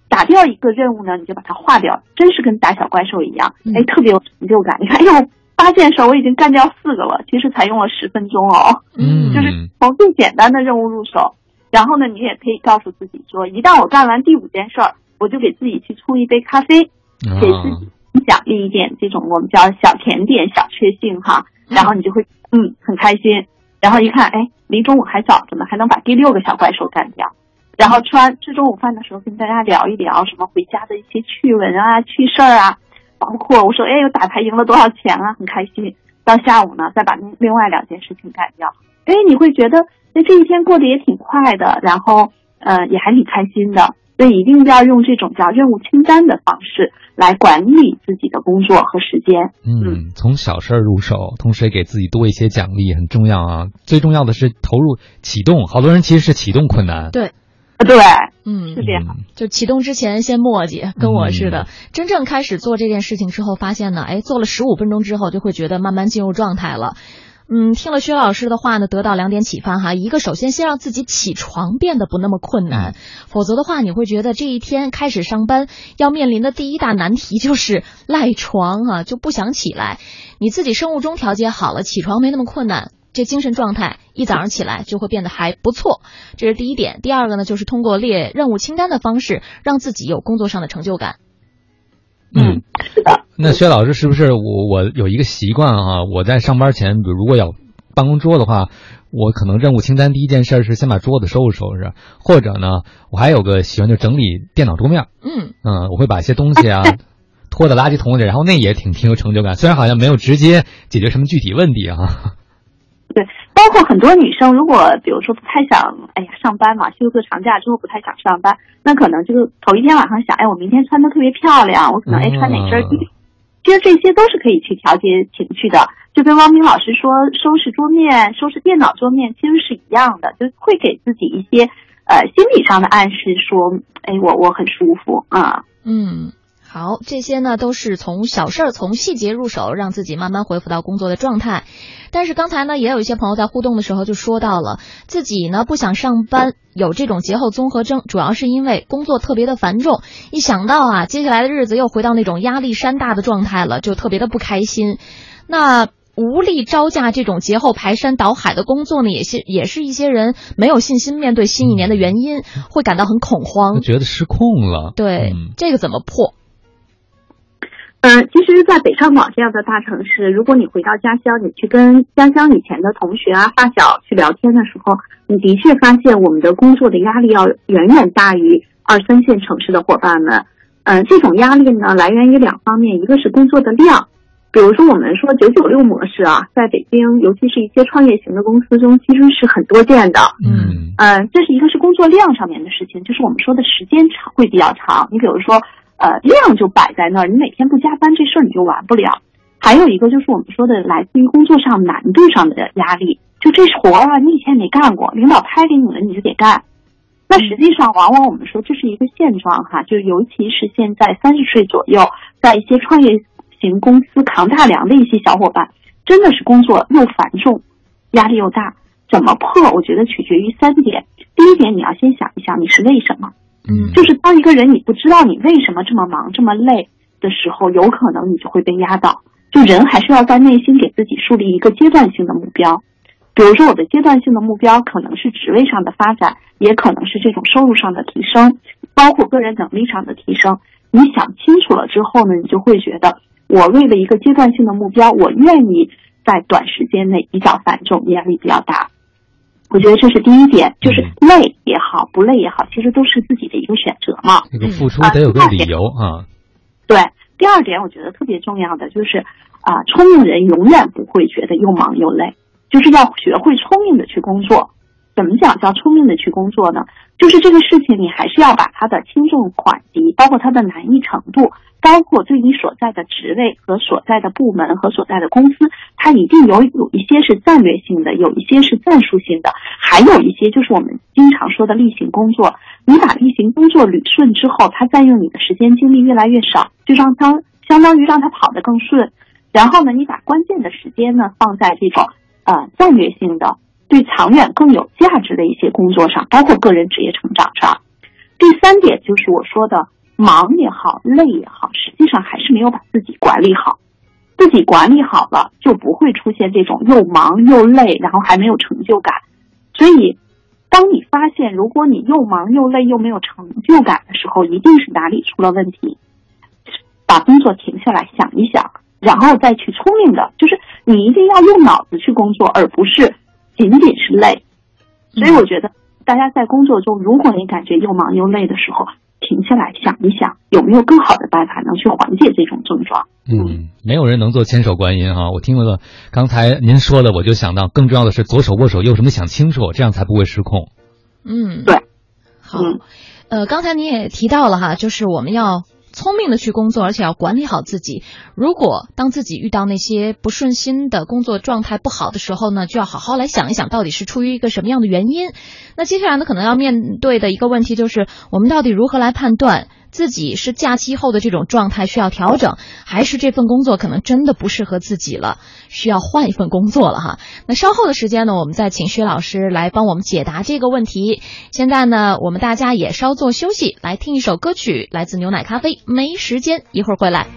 打掉一个任务呢，你就把它划掉，真是跟打小怪兽一样，哎，特别有成就感。你看，哎呦，发现时候我已经干掉四个了，其实才用了十分钟哦。嗯，就是从最简单的任务入手，然后呢，你也可以告诉自己说，一旦我干完第五件事儿，我就给自己去冲一杯咖啡，给自己奖励一点这种我们叫小甜点、小确幸哈。然后你就会嗯很开心，然后一看哎离中午还早着呢，还能把第六个小怪兽干掉。然后吃完吃中午饭的时候跟大家聊一聊什么回家的一些趣闻啊趣事儿啊，包括我说哎我打牌赢了多少钱啊很开心。到下午呢再把另另外两件事情干掉，哎你会觉得那这一天过得也挺快的，然后呃也还挺开心的。所以一定要用这种叫任务清单的方式来管理自己的工作和时间。嗯，从小事儿入手，同时也给自己多一些奖励很重要啊。最重要的是投入启动，好多人其实是启动困难。对。对，嗯，是这样。就启动之前先磨叽，跟我似的。真正开始做这件事情之后，发现呢，哎，做了十五分钟之后，就会觉得慢慢进入状态了。嗯，听了薛老师的话呢，得到两点启发哈。一个，首先先让自己起床变得不那么困难，否则的话，你会觉得这一天开始上班要面临的第一大难题就是赖床哈，就不想起来。你自己生物钟调节好了，起床没那么困难。这精神状态一早上起来就会变得还不错，这是第一点。第二个呢，就是通过列任务清单的方式，让自己有工作上的成就感。嗯，是的。那薛老师是不是我我有一个习惯啊？我在上班前，比如如果要办公桌的话，我可能任务清单第一件事是先把桌子收拾收拾，或者呢，我还有个习惯就整理电脑桌面。嗯嗯，我会把一些东西啊 [LAUGHS] 拖到垃圾桶里，然后那也挺挺有成就感。虽然好像没有直接解决什么具体问题啊。[LAUGHS] 对，包括很多女生，如果比如说不太想，哎呀，上班嘛，休个长假之后不太想上班，那可能就是头一天晚上想，哎，我明天穿的特别漂亮，我可能哎穿哪身衣？其实这些都是可以去调节情绪的，就跟汪冰老师说收拾桌面、收拾电脑桌面其实是一样的，就会给自己一些呃心理上的暗示，说，哎，我我很舒服啊。嗯。好，这些呢都是从小事儿、从细节入手，让自己慢慢恢复到工作的状态。但是刚才呢，也有一些朋友在互动的时候就说到了，自己呢不想上班，有这种节后综合征，主要是因为工作特别的繁重，一想到啊接下来的日子又回到那种压力山大的状态了，就特别的不开心。那无力招架这种节后排山倒海的工作呢，也是也是一些人没有信心面对新一年的原因，会感到很恐慌，觉得失控了。对，这个怎么破？嗯，其实，在北上广这样的大城市，如果你回到家乡，你去跟家乡以前的同学啊、发小去聊天的时候，你的确发现我们的工作的压力要远远大于二三线城市的伙伴们。嗯，这种压力呢，来源于两方面，一个是工作的量，比如说我们说九九六模式啊，在北京，尤其是一些创业型的公司中，其实是很多见的。嗯，嗯，这是一个是工作量上面的事情，就是我们说的时间长会比较长。你比如说。呃，量就摆在那儿，你每天不加班，这事儿你就完不了。还有一个就是我们说的来自于工作上难度上的压力，就这活儿啊，你以前没干过，领导拍给你了，你就得干。那实际上，往往我们说这是一个现状哈，就尤其是现在三十岁左右，在一些创业型公司扛大梁的一些小伙伴，真的是工作又繁重，压力又大，怎么破？我觉得取决于三点。第一点，你要先想一想，你是为什么？嗯，就是当一个人你不知道你为什么这么忙这么累的时候，有可能你就会被压倒。就人还是要在内心给自己树立一个阶段性的目标，比如说我的阶段性的目标可能是职位上的发展，也可能是这种收入上的提升，包括个人能力上的提升。你想清楚了之后呢，你就会觉得我为了一个阶段性的目标，我愿意在短时间内比较繁重，压力比较大。我觉得这是第一点，就是累也好，不累也好，其实都是自己的一个选择嘛。那个付出得有个理由啊。对，第二点我觉得特别重要的就是，啊，聪明人永远不会觉得又忙又累，就是要学会聪明的去工作。怎么讲叫聪明的去工作呢？就是这个事情你还是要把它的轻重缓急，包括它的难易程度。包括对你所在的职位和所在的部门和所在的公司，它一定有有一些是战略性的，有一些是战术性的，还有一些就是我们经常说的例行工作。你把例行工作捋顺之后，它占用你的时间精力越来越少，就让它相当于让它跑得更顺。然后呢，你把关键的时间呢放在这种呃战略性的、对长远更有价值的一些工作上，包括个人职业成长上。第三点就是我说的。忙也好，累也好，实际上还是没有把自己管理好。自己管理好了，就不会出现这种又忙又累，然后还没有成就感。所以，当你发现如果你又忙又累又没有成就感的时候，一定是哪里出了问题。把工作停下来想一想，然后再去聪明的，就是你一定要用脑子去工作，而不是仅仅是累。所以，我觉得大家在工作中，如果你感觉又忙又累的时候，停下来想一想，有没有更好的办法能去缓解这种症状？嗯，没有人能做千手观音哈。我听了刚才您说的，我就想到，更重要的是左手握手，右手没想清楚，这样才不会失控。嗯，对。好，呃，刚才您也提到了哈，就是我们要。聪明的去工作，而且要管理好自己。如果当自己遇到那些不顺心的工作状态不好的时候呢，就要好好来想一想，到底是出于一个什么样的原因。那接下来呢，可能要面对的一个问题就是，我们到底如何来判断？自己是假期后的这种状态需要调整，还是这份工作可能真的不适合自己了，需要换一份工作了哈？那稍后的时间呢，我们再请薛老师来帮我们解答这个问题。现在呢，我们大家也稍作休息，来听一首歌曲，来自牛奶咖啡。没时间，一会儿回来。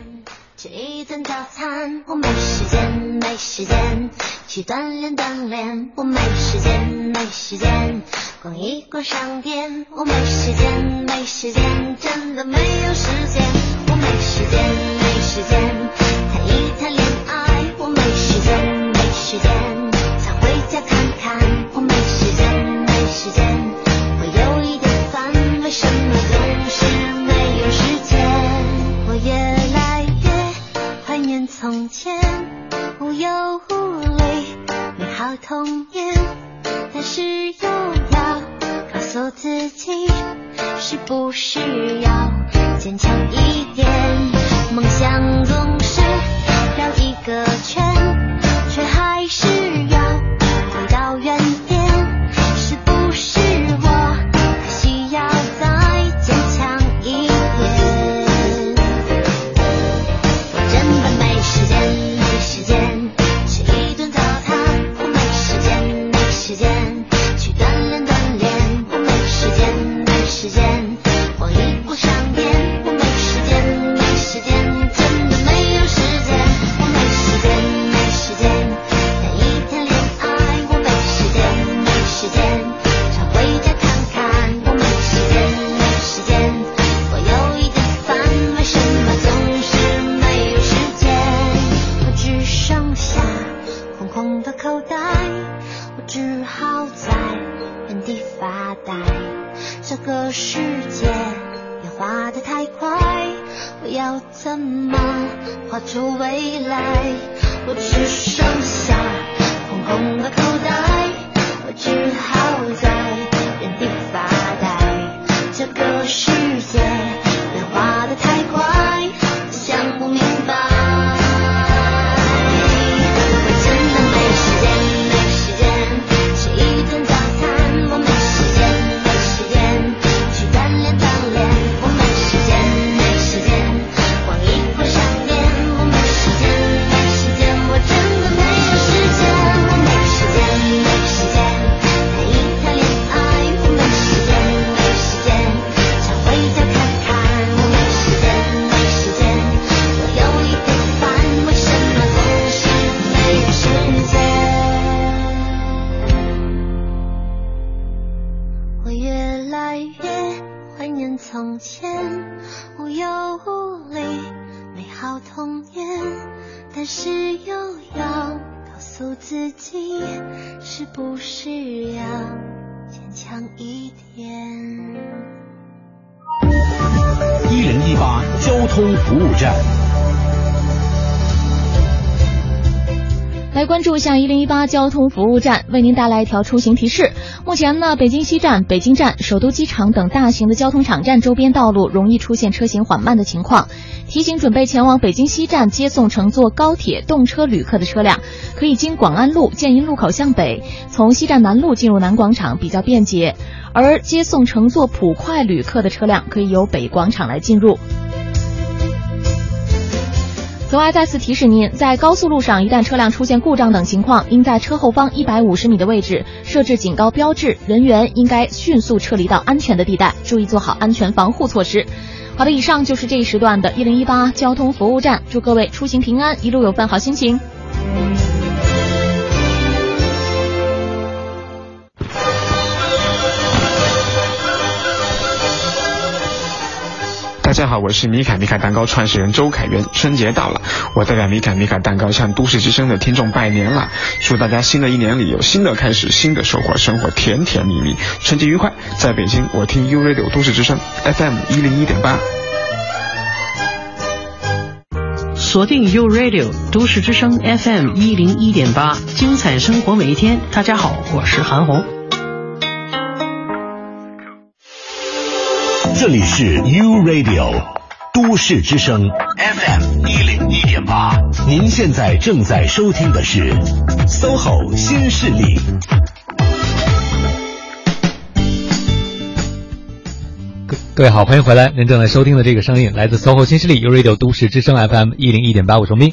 吃一顿早餐，我没时间，没时间去锻炼锻炼，我没时间，没时间逛一逛商店，我没时间，没时间，真的没有时间，我没时间，没时间谈一谈恋爱，我没时间，没时间想回家看看，我没时间，没时间，我有一点烦，为什么总是没有时间？我越来越怀念。从前无忧无童年，但是又要告诉自己，是不是要坚强一点？梦想总是绕一个圈，却还是要出未来，我只剩下空空的。零一八交通服务站，为您带来一条出行提示。目前呢，北京西站、北京站、首都机场等大型的交通场站周边道路容易出现车行缓慢的情况，提醒准备前往北京西站接送乘坐高铁动车旅客的车辆，可以经广安路建银路口向北，从西站南路进入南广场比较便捷；而接送乘坐普快旅客的车辆，可以由北广场来进入。此外，再次提示您，在高速路上，一旦车辆出现故障等情况，应在车后方一百五十米的位置设置警告标志，人员应该迅速撤离到安全的地带，注意做好安全防护措施。好的，以上就是这一时段的“一零一八”交通服务站，祝各位出行平安，一路有份好心情。大家好，我是米凯米凯蛋糕创始人周凯源。春节到了，我代表米凯米凯蛋糕向都市之声的听众拜年了，祝大家新的一年里有新的开始，新的收获，生活甜甜蜜蜜，春节愉快。在北京，我听 U Radio 都市之声 FM 一零一点八，锁定 U Radio 都市之声 FM 一零一点八，精彩生活每一天。大家好，我是韩红。这里是 U Radio 都市之声 FM 一零一点八，您现在正在收听的是 SOHO 新势力。各位好，欢迎回来。您正在收听的这个声音来自 SOHO 新势力 U Radio 都市之声 FM 一零一点八，我是明。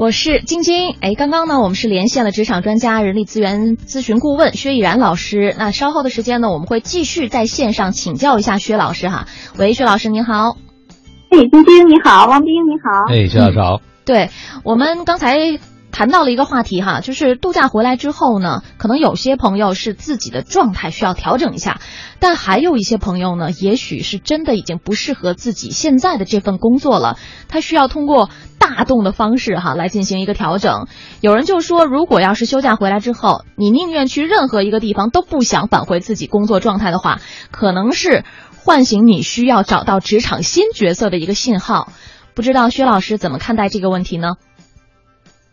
我是晶晶。哎，刚刚呢，我们是连线了职场专家、人力资源咨询顾问薛以然老师。那稍后的时间呢，我们会继续在线上请教一下薛老师哈。喂，薛老师您好。哎，晶晶你好，王冰你好。哎，薛老师好。对我们刚才。谈到了一个话题哈，就是度假回来之后呢，可能有些朋友是自己的状态需要调整一下，但还有一些朋友呢，也许是真的已经不适合自己现在的这份工作了，他需要通过大动的方式哈来进行一个调整。有人就说，如果要是休假回来之后，你宁愿去任何一个地方都不想返回自己工作状态的话，可能是唤醒你需要找到职场新角色的一个信号。不知道薛老师怎么看待这个问题呢？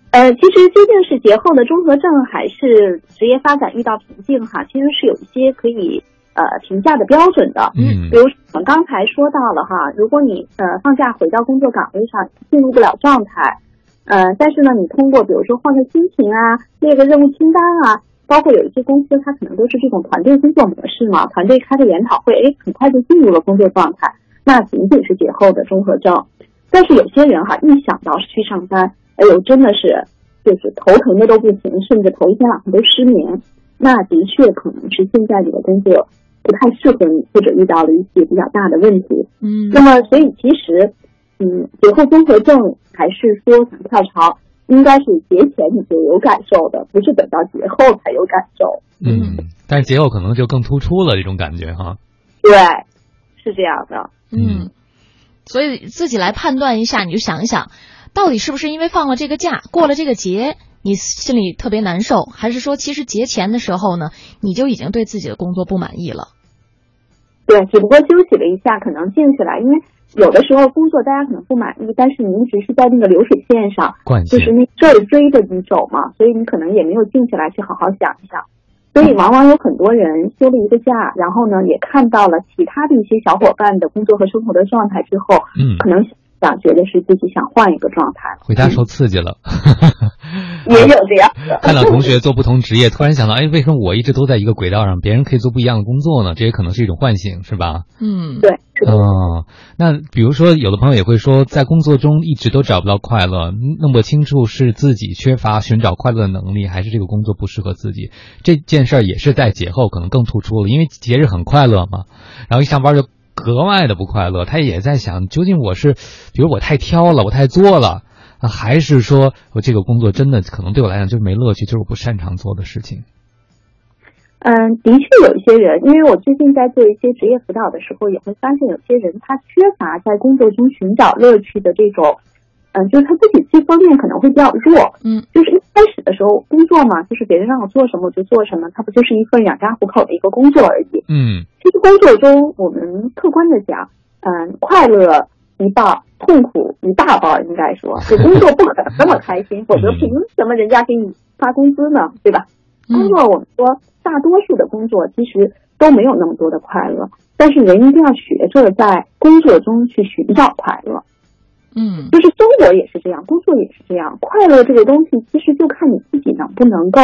呃，其实究竟是节后的综合症，还是职业发展遇到瓶颈哈？其实是有一些可以呃评价的标准的。嗯，比如我们刚才说到了哈，如果你呃放假回到工作岗位上进入不了状态，呃，但是呢，你通过比如说换个心情啊，列个任务清单啊，包括有一些公司它可能都是这种团队工作模式嘛，团队开个研讨会，哎，很快就进入了工作状态，那仅仅是节后的综合症。但是有些人哈，一想到去上班。哎呦，真的是，就是头疼的都不行，甚至头一天晚上都失眠。那的确可能是现在这个工作不太适合你，或者遇到了一些比较大的问题。嗯，那么所以其实，嗯，节后综合症还是说想跳槽，应该是节前你就有感受的，不是等到节后才有感受。嗯，但是节后可能就更突出了这种感觉哈。对，是这样的。嗯，所以自己来判断一下，你就想一想。到底是不是因为放了这个假，过了这个节，你心里特别难受，还是说其实节前的时候呢，你就已经对自己的工作不满意了？对，只不过休息了一下，可能静下来，因为有的时候工作大家可能不满意，但是你一直是在那个流水线上，就是那事儿追着你走嘛，所以你可能也没有静下来去好好想一想，所以往往有很多人休了一个假，然后呢也看到了其他的一些小伙伴的工作和生活的状态之后，嗯，可能。想觉得是自己想换一个状态，回家受刺激了，[LAUGHS] 也有这样的。[LAUGHS] 看到同学做不同职业，突然想到，哎，为什么我一直都在一个轨道上，别人可以做不一样的工作呢？这也可能是一种唤醒，是吧？嗯，对。哦，那比如说，有的朋友也会说，在工作中一直都找不到快乐，弄不清楚是自己缺乏寻找快乐的能力，还是这个工作不适合自己。这件事儿也是在节后可能更突出了，因为节日很快乐嘛，然后一上班就。格外的不快乐，他也在想，究竟我是，比如我太挑了，我太作了，还是说我这个工作真的可能对我来讲就是没乐趣，就是我不擅长做的事情。嗯，的确有一些人，因为我最近在做一些职业辅导的时候，也会发现有些人他缺乏在工作中寻找乐趣的这种。嗯，就是他自己这方面可能会比较弱，嗯，就是一开始的时候工作嘛，就是别人让我做什么我就做什么，他不就是一份养家糊口的一个工作而已，嗯，其实工作中我们客观的讲，嗯，快乐一半，痛苦一大半，应该说，这工作不可能那么开心，[LAUGHS] 否则凭什么人家给你发工资呢？对吧？工作我们说大多数的工作其实都没有那么多的快乐，但是人一定要学着在工作中去寻找快乐。嗯，就是生活也是这样，工作也是这样。快乐这个东西，其实就看你自己能不能够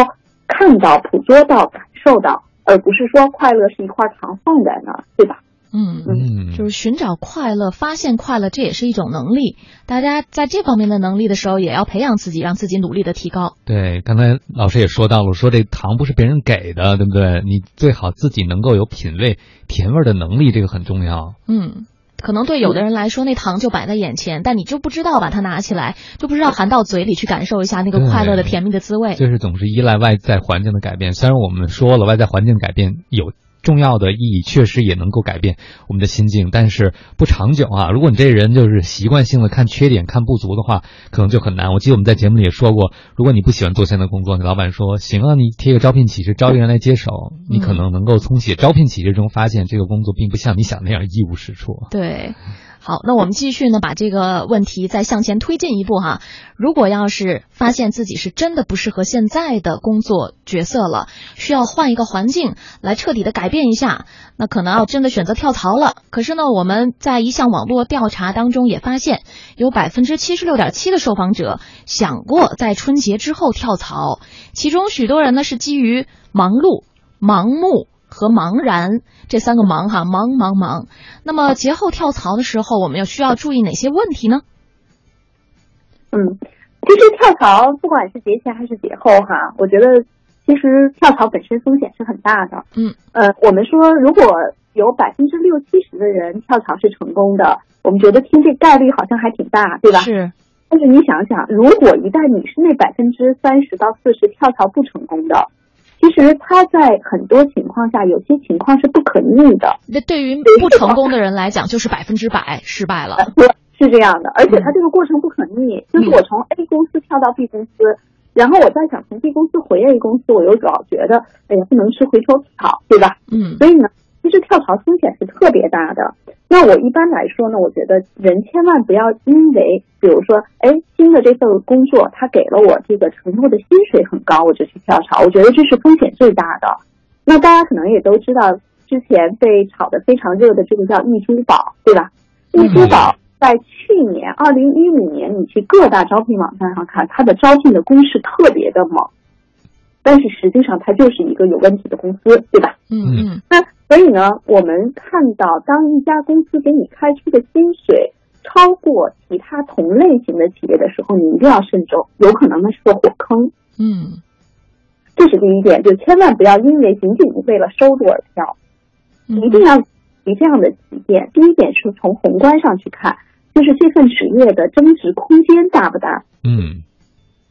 看到、捕捉到、感受到，而不是说快乐是一块糖放在那儿，对吧？嗯嗯，就是寻找快乐、发现快乐，这也是一种能力。大家在这方面的能力的时候，也要培养自己，让自己努力的提高。对，刚才老师也说到了，说这糖不是别人给的，对不对？你最好自己能够有品味甜味的能力，这个很重要。嗯。可能对有的人来说，那糖就摆在眼前，但你就不知道把它拿起来，就不知道含到嘴里去感受一下那个快乐的甜蜜的滋味。就是总是依赖外在环境的改变，虽然我们说了外在环境改变有。重要的意义确实也能够改变我们的心境，但是不长久啊！如果你这人就是习惯性的看缺点、看不足的话，可能就很难。我记得我们在节目里也说过，如果你不喜欢做现在的工作，你老板说行啊，你贴个招聘启事，招一个人来接手，你可能能够从写招聘启事中发现这个工作并不像你想那样一无是处。对，好，那我们继续呢，把这个问题再向前推进一步哈。如果要是发现自己是真的不适合现在的工作，角色了，需要换一个环境来彻底的改变一下，那可能要真的选择跳槽了。可是呢，我们在一项网络调查当中也发现，有百分之七十六点七的受访者想过在春节之后跳槽，其中许多人呢是基于忙碌、盲目和茫然这三个忙哈，忙忙忙。那么节后跳槽的时候，我们要需要注意哪些问题呢？嗯，其实跳槽不管是节前还是节后哈，我觉得其实跳槽本身风险是很大的。嗯，呃，我们说如果有百分之六七十的人跳槽是成功的，我们觉得听这概率好像还挺大，对吧？是。但是你想想，如果一旦你是那百分之三十到四十跳槽不成功的，其实他在很多情况下，有些情况是不可逆的。那对于不成功的人来讲，就是百分之百失败了。是这样的，而且他这个过程不可逆，就是我从 A 公司跳到 B 公司，然后我再想从 B 公司回 A 公司，我又老觉得，哎呀，不能吃回头草，对吧？嗯。所以呢，其实跳槽风险是特别大的。那我一般来说呢，我觉得人千万不要因为，比如说，哎，新的这份工作他给了我这个承诺的薪水很高，我就去跳槽，我觉得这是风险最大的。那大家可能也都知道，之前被炒得非常热的这个叫易珠宝，对吧？易珠宝。在去年二零一五年，你去各大招聘网站上看，它的招聘的攻势特别的猛，但是实际上它就是一个有问题的公司，对吧？嗯嗯。那所以呢，我们看到当一家公司给你开出的薪水超过其他同类型的企业的时候，你一定要慎重，有可能那是个火坑。嗯，这是第一点，就千万不要因为仅仅为了收入而跳，一定要提这样的几点。第一点是从宏观上去看。就是这份职业的增值空间大不大？嗯，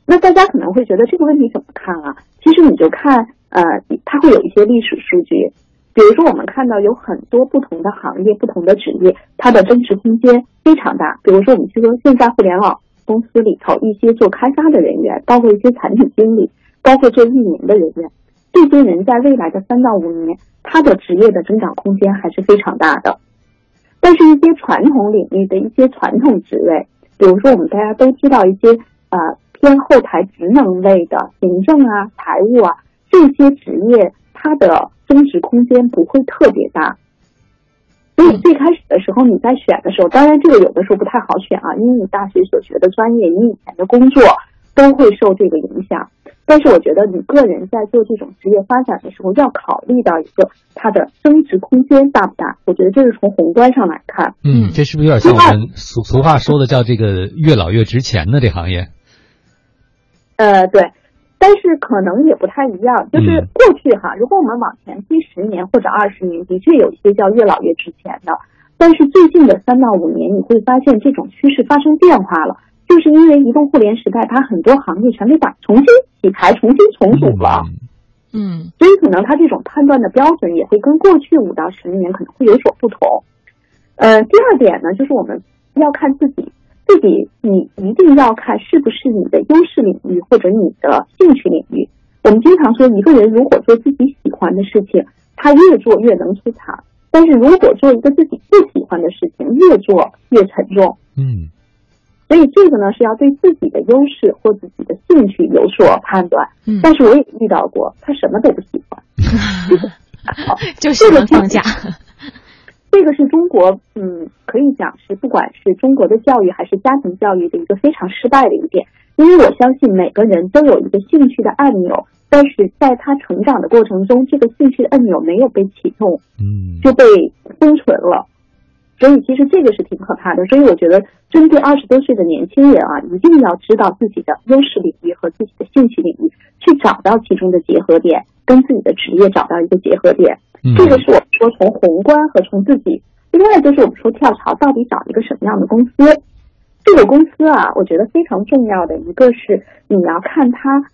那大家可能会觉得这个问题怎么看啊？其实你就看，呃，它会有一些历史数据，比如说我们看到有很多不同的行业、不同的职业，它的增值空间非常大。比如说，我们去说现在互联网公司里头一些做开发的人员，包括一些产品经理，包括做运营的人员，这些人在未来的三到五年，他的职业的增长空间还是非常大的。但是，一些传统领域的一些传统职位，比如说我们大家都知道一些呃偏后台职能类的行政啊、财务啊这些职业，它的增值空间不会特别大。所以最开始的时候你在选的时候，当然这个有的时候不太好选啊，因为你大学所学的专业，你以前的工作都会受这个影响。但是我觉得你个人在做这种职业发展的时候，要考虑到一个它的增值空间大不大。我觉得这是从宏观上来看。嗯，这是不是有点像我们俗俗话说的叫这个越老越值钱呢这行业？呃，对，但是可能也不太一样。就是过去哈，如果我们往前推十年或者二十年，的确有一些叫越老越值钱的。但是最近的三到五年，你会发现这种趋势发生变化了。就是因为移动互联时代，它很多行业全被打重新洗牌、重新重组了，嗯，所以可能它这种判断的标准也会跟过去五到十年可能会有所不同。呃，第二点呢，就是我们要看自己，自己你一定要看是不是你的优势领域或者你的兴趣领域。我们经常说，一个人如果做自己喜欢的事情，他越做越能出彩；但是如果做一个自己不喜欢的事情，越做越沉重。嗯。所以这个呢是要对自己的优势或自己的兴趣有所判断。嗯，但是我也遇到过，他什么都不喜欢，[LAUGHS] 就喜欢放假。这个是中国，嗯，可以讲是不管是中国的教育还是家庭教育的一个非常失败的一点。因为我相信每个人都有一个兴趣的按钮，但是在他成长的过程中，这个兴趣的按钮没有被启动，嗯，就被封存了。所以其实这个是挺可怕的，所以我觉得针对二十多岁的年轻人啊，一定要知道自己的优势领域和自己的兴趣领域，去找到其中的结合点，跟自己的职业找到一个结合点。这个是我们说从宏观和从自己。另外就是我们说跳槽到底找一个什么样的公司？这个公司啊，我觉得非常重要的一个是你要看它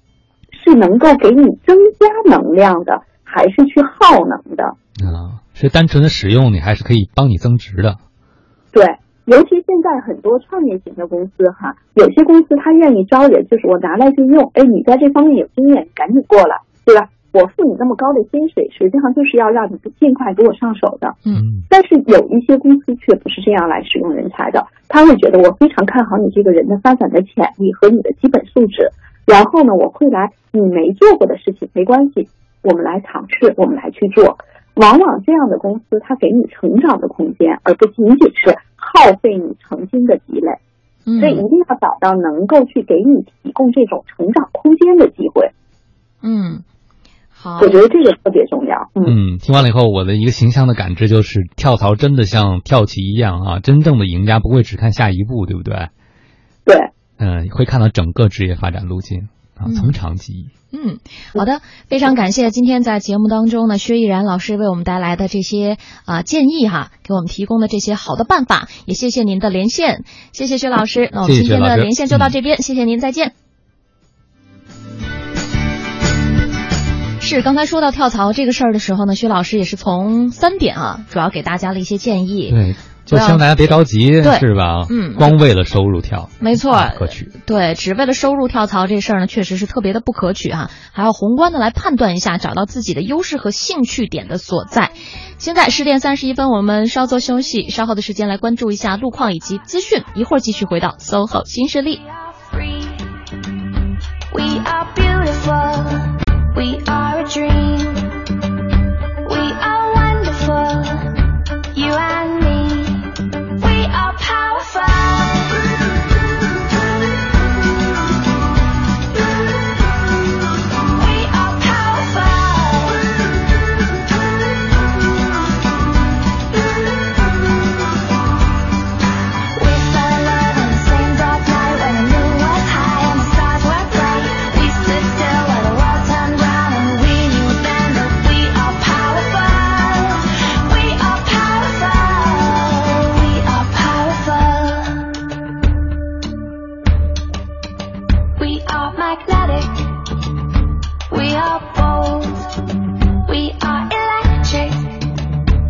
是能够给你增加能量的，还是去耗能的。啊。是单纯的使用你，还是可以帮你增值的。对，尤其现在很多创业型的公司哈，有些公司他愿意招人，就是我拿来就用。哎，你在这方面有经验，赶紧过来，对吧？我付你那么高的薪水，实际上就是要让你尽快给我上手的。嗯。但是有一些公司却不是这样来使用人才的，他会觉得我非常看好你这个人的发展的潜力和你的基本素质，然后呢，我会来你没做过的事情没关系，我们来尝试，我们来去做。往往这样的公司，它给你成长的空间，而不仅仅是耗费你曾经的积累。所以一定要找到能够去给你提供这种成长空间的机会。嗯，好，我觉得这个特别重要。嗯，听完了以后，我的一个形象的感知就是，跳槽真的像跳棋一样啊，真正的赢家不会只看下一步，对不对？对。嗯，会看到整个职业发展路径啊，从长计议。嗯，好的，非常感谢今天在节目当中呢，薛毅然老师为我们带来的这些啊建议哈，给我们提供的这些好的办法，也谢谢您的连线，谢谢薛老师。那我们今天的连线就到这边，谢谢您，再见。是刚才说到跳槽这个事儿的时候呢，薛老师也是从三点啊，主要给大家了一些建议。对。就希望大家别着急，是吧？嗯，光为了收入跳，没错，可取。对，只为了收入跳槽这事儿呢，确实是特别的不可取哈。还要宏观的来判断一下，找到自己的优势和兴趣点的所在。现在十点三十一分，我们稍作休息，稍后的时间来关注一下路况以及资讯。一会儿继续回到 SOHO 新势力。far.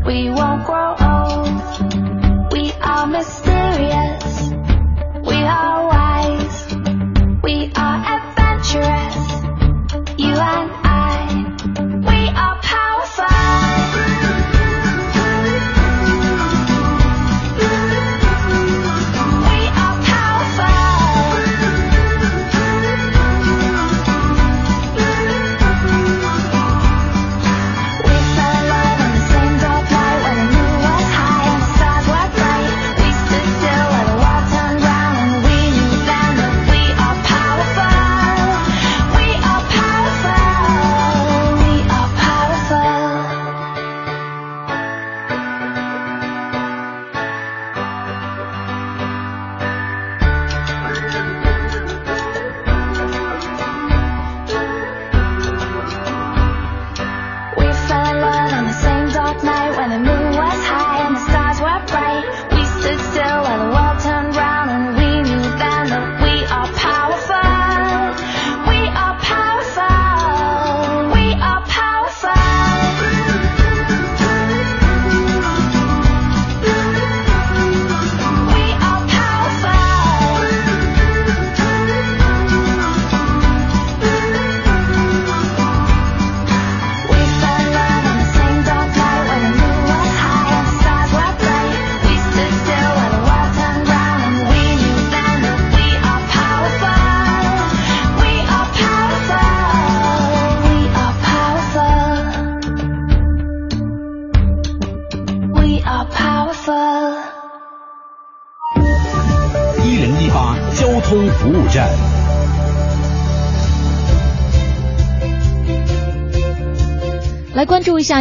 We won't grow old. We are mysterious. We are wise. We are adventurous. You and I.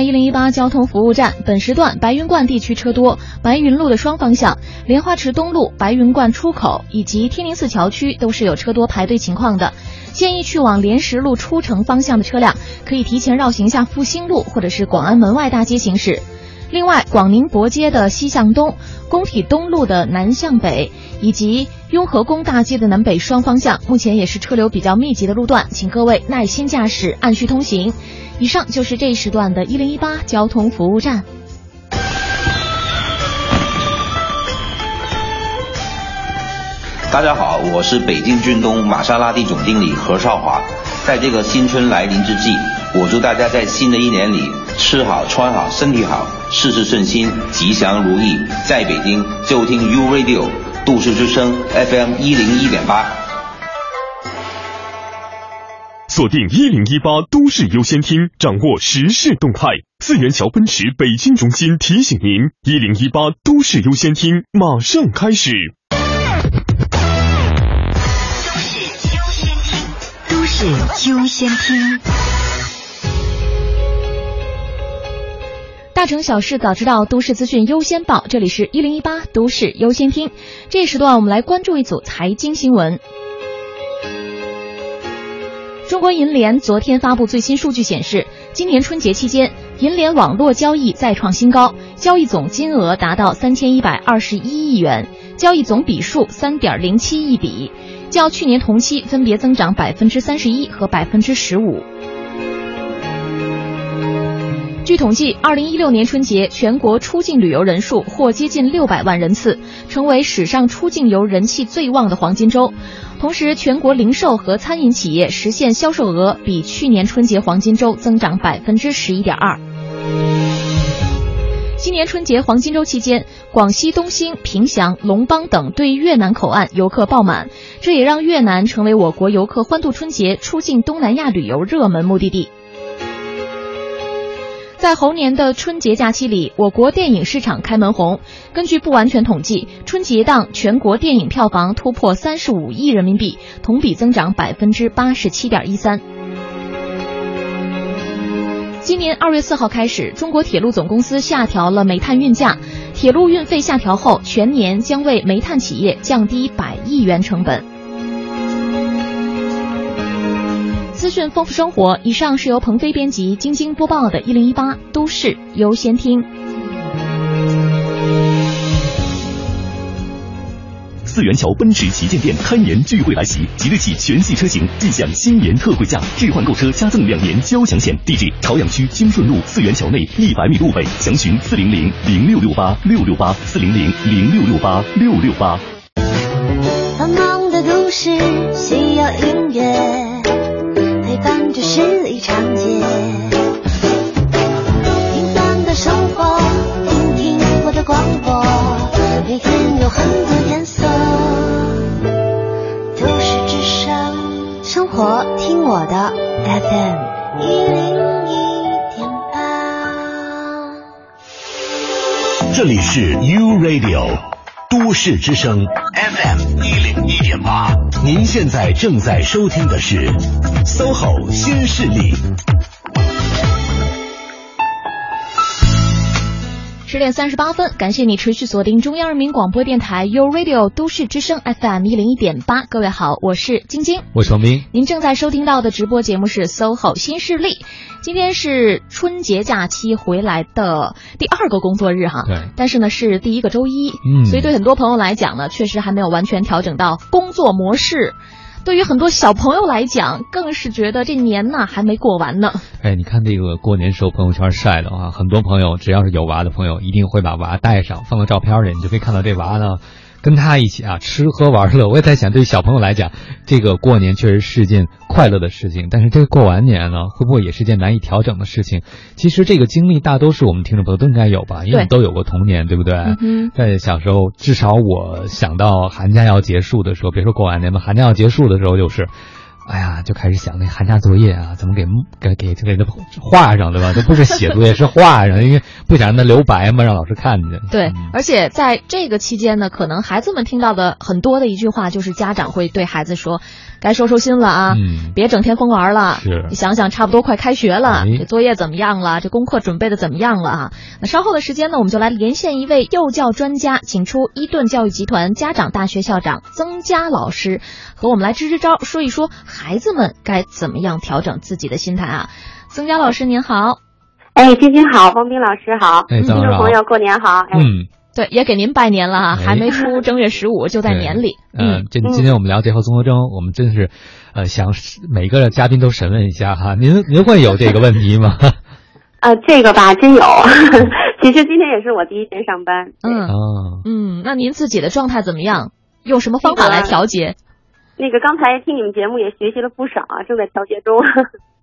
一零一八交通服务站，本时段白云观地区车多，白云路的双方向、莲花池东路、白云观出口以及天宁寺桥区都是有车多排队情况的。建议去往莲石路出城方向的车辆，可以提前绕行下复兴路或者是广安门外大街行驶。另外，广宁博街的西向东、工体东路的南向北以及雍和宫大街的南北双方向，目前也是车流比较密集的路段，请各位耐心驾驶，按需通行。以上就是这一时段的一零一八交通服务站。大家好，我是北京骏东玛莎拉蒂总经理何少华。在这个新春来临之际，我祝大家在新的一年里吃好穿好身体好，事事顺心，吉祥如意。在北京就听 U Radio 都市之声 FM 一零一点八。锁定一零一八都市优先听，掌握时事动态。四元桥奔驰北京中心提醒您：一零一八都市优先听马上开始。都市优先听。大城小事早知道，都市资讯优先报。这里是一零一八都市优先听。这时段我们来关注一组财经新闻。中国银联昨天发布最新数据显示，今年春节期间，银联网络交易再创新高，交易总金额达到三千一百二十一亿元，交易总笔数三点零七亿笔，较去年同期分别增长百分之三十一和百分之十五。据统计，二零一六年春节全国出境旅游人数或接近六百万人次，成为史上出境游人气最旺的黄金周。同时，全国零售和餐饮企业实现销售额比去年春节黄金周增长百分之十一点二。今年春节黄金周期间，广西东兴、凭祥、龙邦等对越南口岸游客爆满，这也让越南成为我国游客欢度春节、出境东南亚旅游热门目的地。在猴年的春节假期里，我国电影市场开门红。根据不完全统计，春节档全国电影票房突破三十五亿人民币，同比增长百分之八十七点一三。今年二月四号开始，中国铁路总公司下调了煤炭运价，铁路运费下调后，全年将为煤炭企业降低百亿元成本。资讯丰富生活。以上是由鹏飞编辑、晶晶播报的《一零一八都市优先听》。四元桥奔驰旗舰店开年聚会来袭，即日起全系车型尽享新年特惠价，置换购车加赠两年交强险。地址：朝阳区金顺路四元桥内一百米路北，详询四零零零六六八六六八四零零零六六八六六八。繁忙的都市需要音乐。伴着十里长街，平凡的生活，听听我的广播，每天有很多颜色。都市之声，生活听我的 FM 一零一点八。这里是 U Radio 都市之声 FM 八，您现在正在收听的是。SOHO 新势力，十点三十八分，感谢你持续锁定中央人民广播电台 u Radio 都市之声 FM 一零一点八。各位好，我是晶晶，我是王斌。您正在收听到的直播节目是 SOHO 新势力。今天是春节假期回来的第二个工作日哈，对，但是呢是第一个周一，嗯，所以对很多朋友来讲呢，确实还没有完全调整到工作模式。对于很多小朋友来讲，更是觉得这年呢还没过完呢。哎，你看这个过年时候朋友圈晒的啊，很多朋友只要是有娃的朋友，一定会把娃带上，放到照片里，你就可以看到这娃呢。跟他一起啊，吃喝玩乐。[LAUGHS] 我也在想，对于小朋友来讲，这个过年确实是件快乐的事情。但是这个过完年呢，会不会也是件难以调整的事情？其实这个经历，大多数我们听众朋友都应该有吧，因为都有过童年，对不对？在小时候，至少我想到寒假要结束的时候，别说过完年吧，寒假要结束的时候就是。哎呀，就开始想那寒假作业啊，怎么给给给给他画上，对吧？[LAUGHS] 这不是写作业，是画上，因为不想让他留白嘛，让老师看见。对，而且在这个期间呢，可能孩子们听到的很多的一句话，就是家长会对孩子说。该收收心了啊！别整天疯玩了。是，你想想，差不多快开学了，这作业怎么样了？这功课准备的怎么样了啊？那稍后的时间呢，我们就来连线一位幼教专家，请出伊顿教育集团家长大学校长曾佳老师，和我们来支支招，说一说孩子们该怎么样调整自己的心态啊？曾佳老师您好，哎，晶晶好，方斌老师好，听众朋友过年好，嗯。对，也给您拜年了哈，还没出正月十五就在年里。[LAUGHS] 嗯，今今天我们聊结合综合征，我们真是，呃，想每个嘉宾都审问一下哈，您您会有这个问题吗？[LAUGHS] 呃，这个吧，真有。[LAUGHS] 其实今天也是我第一天上班。嗯哦嗯，那您自己的状态怎么样？用什么方法来调节？那个刚才听你们节目也学习了不少啊，正在调节中。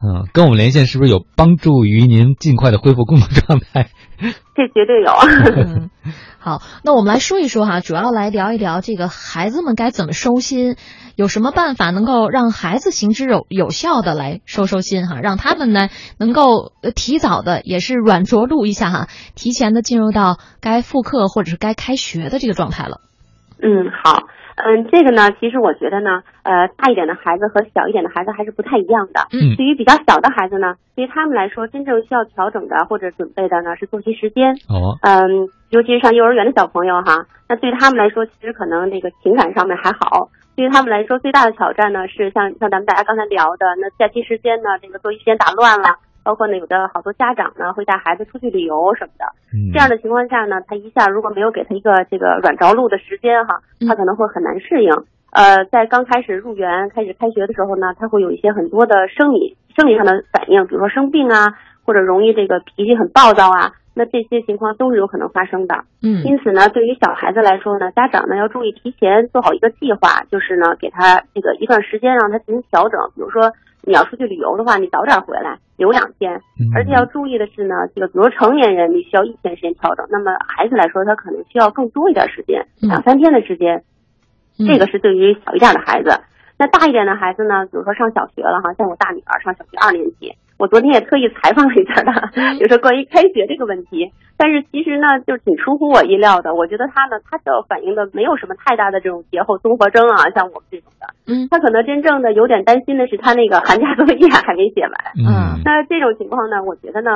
嗯，跟我们连线是不是有帮助于您尽快的恢复工作状态？[LAUGHS] 这绝对有。[LAUGHS] 好，那我们来说一说哈，主要来聊一聊这个孩子们该怎么收心，有什么办法能够让孩子行之有有效的来收收心哈，让他们呢能够提早的也是软着陆一下哈，提前的进入到该复课或者是该开学的这个状态了。嗯，好。嗯，这个呢，其实我觉得呢，呃，大一点的孩子和小一点的孩子还是不太一样的。嗯，对于比较小的孩子呢，对于他们来说，真正需要调整的或者准备的呢是作息时间。哦。嗯，尤其是上幼儿园的小朋友哈，那对他们来说，其实可能那个情感上面还好。对于他们来说，最大的挑战呢是像像咱们大家刚才聊的，那假期时间呢，这个作息时间打乱了。包括呢，有的好多家长呢会带孩子出去旅游什么的，这样的情况下呢，他一下如果没有给他一个这个软着陆的时间哈，他可能会很难适应。呃，在刚开始入园、开始开学的时候呢，他会有一些很多的生理生理上的反应，比如说生病啊，或者容易这个脾气很暴躁啊，那这些情况都是有可能发生的。嗯，因此呢，对于小孩子来说呢，家长呢要注意提前做好一个计划，就是呢给他这个一段时间让他进行调整，比如说。你要出去旅游的话，你早点回来留两天，而且要注意的是呢，这个比如成年人你需要一天时间调整，那么孩子来说他可能需要更多一点时间，两三天的时间，这个是对于小一点的孩子。那大一点的孩子呢，比如说上小学了哈，像我大女儿上小学二年级。我昨天也特意采访了一下他，[LAUGHS] 就说关于开学这个问题。但是其实呢，就挺出乎我意料的。我觉得他呢，他的反映的没有什么太大的这种节后综合征啊，像我们这种的。嗯，他可能真正的有点担心的是他那个寒假作业还没写完。嗯，那这种情况呢，我觉得呢，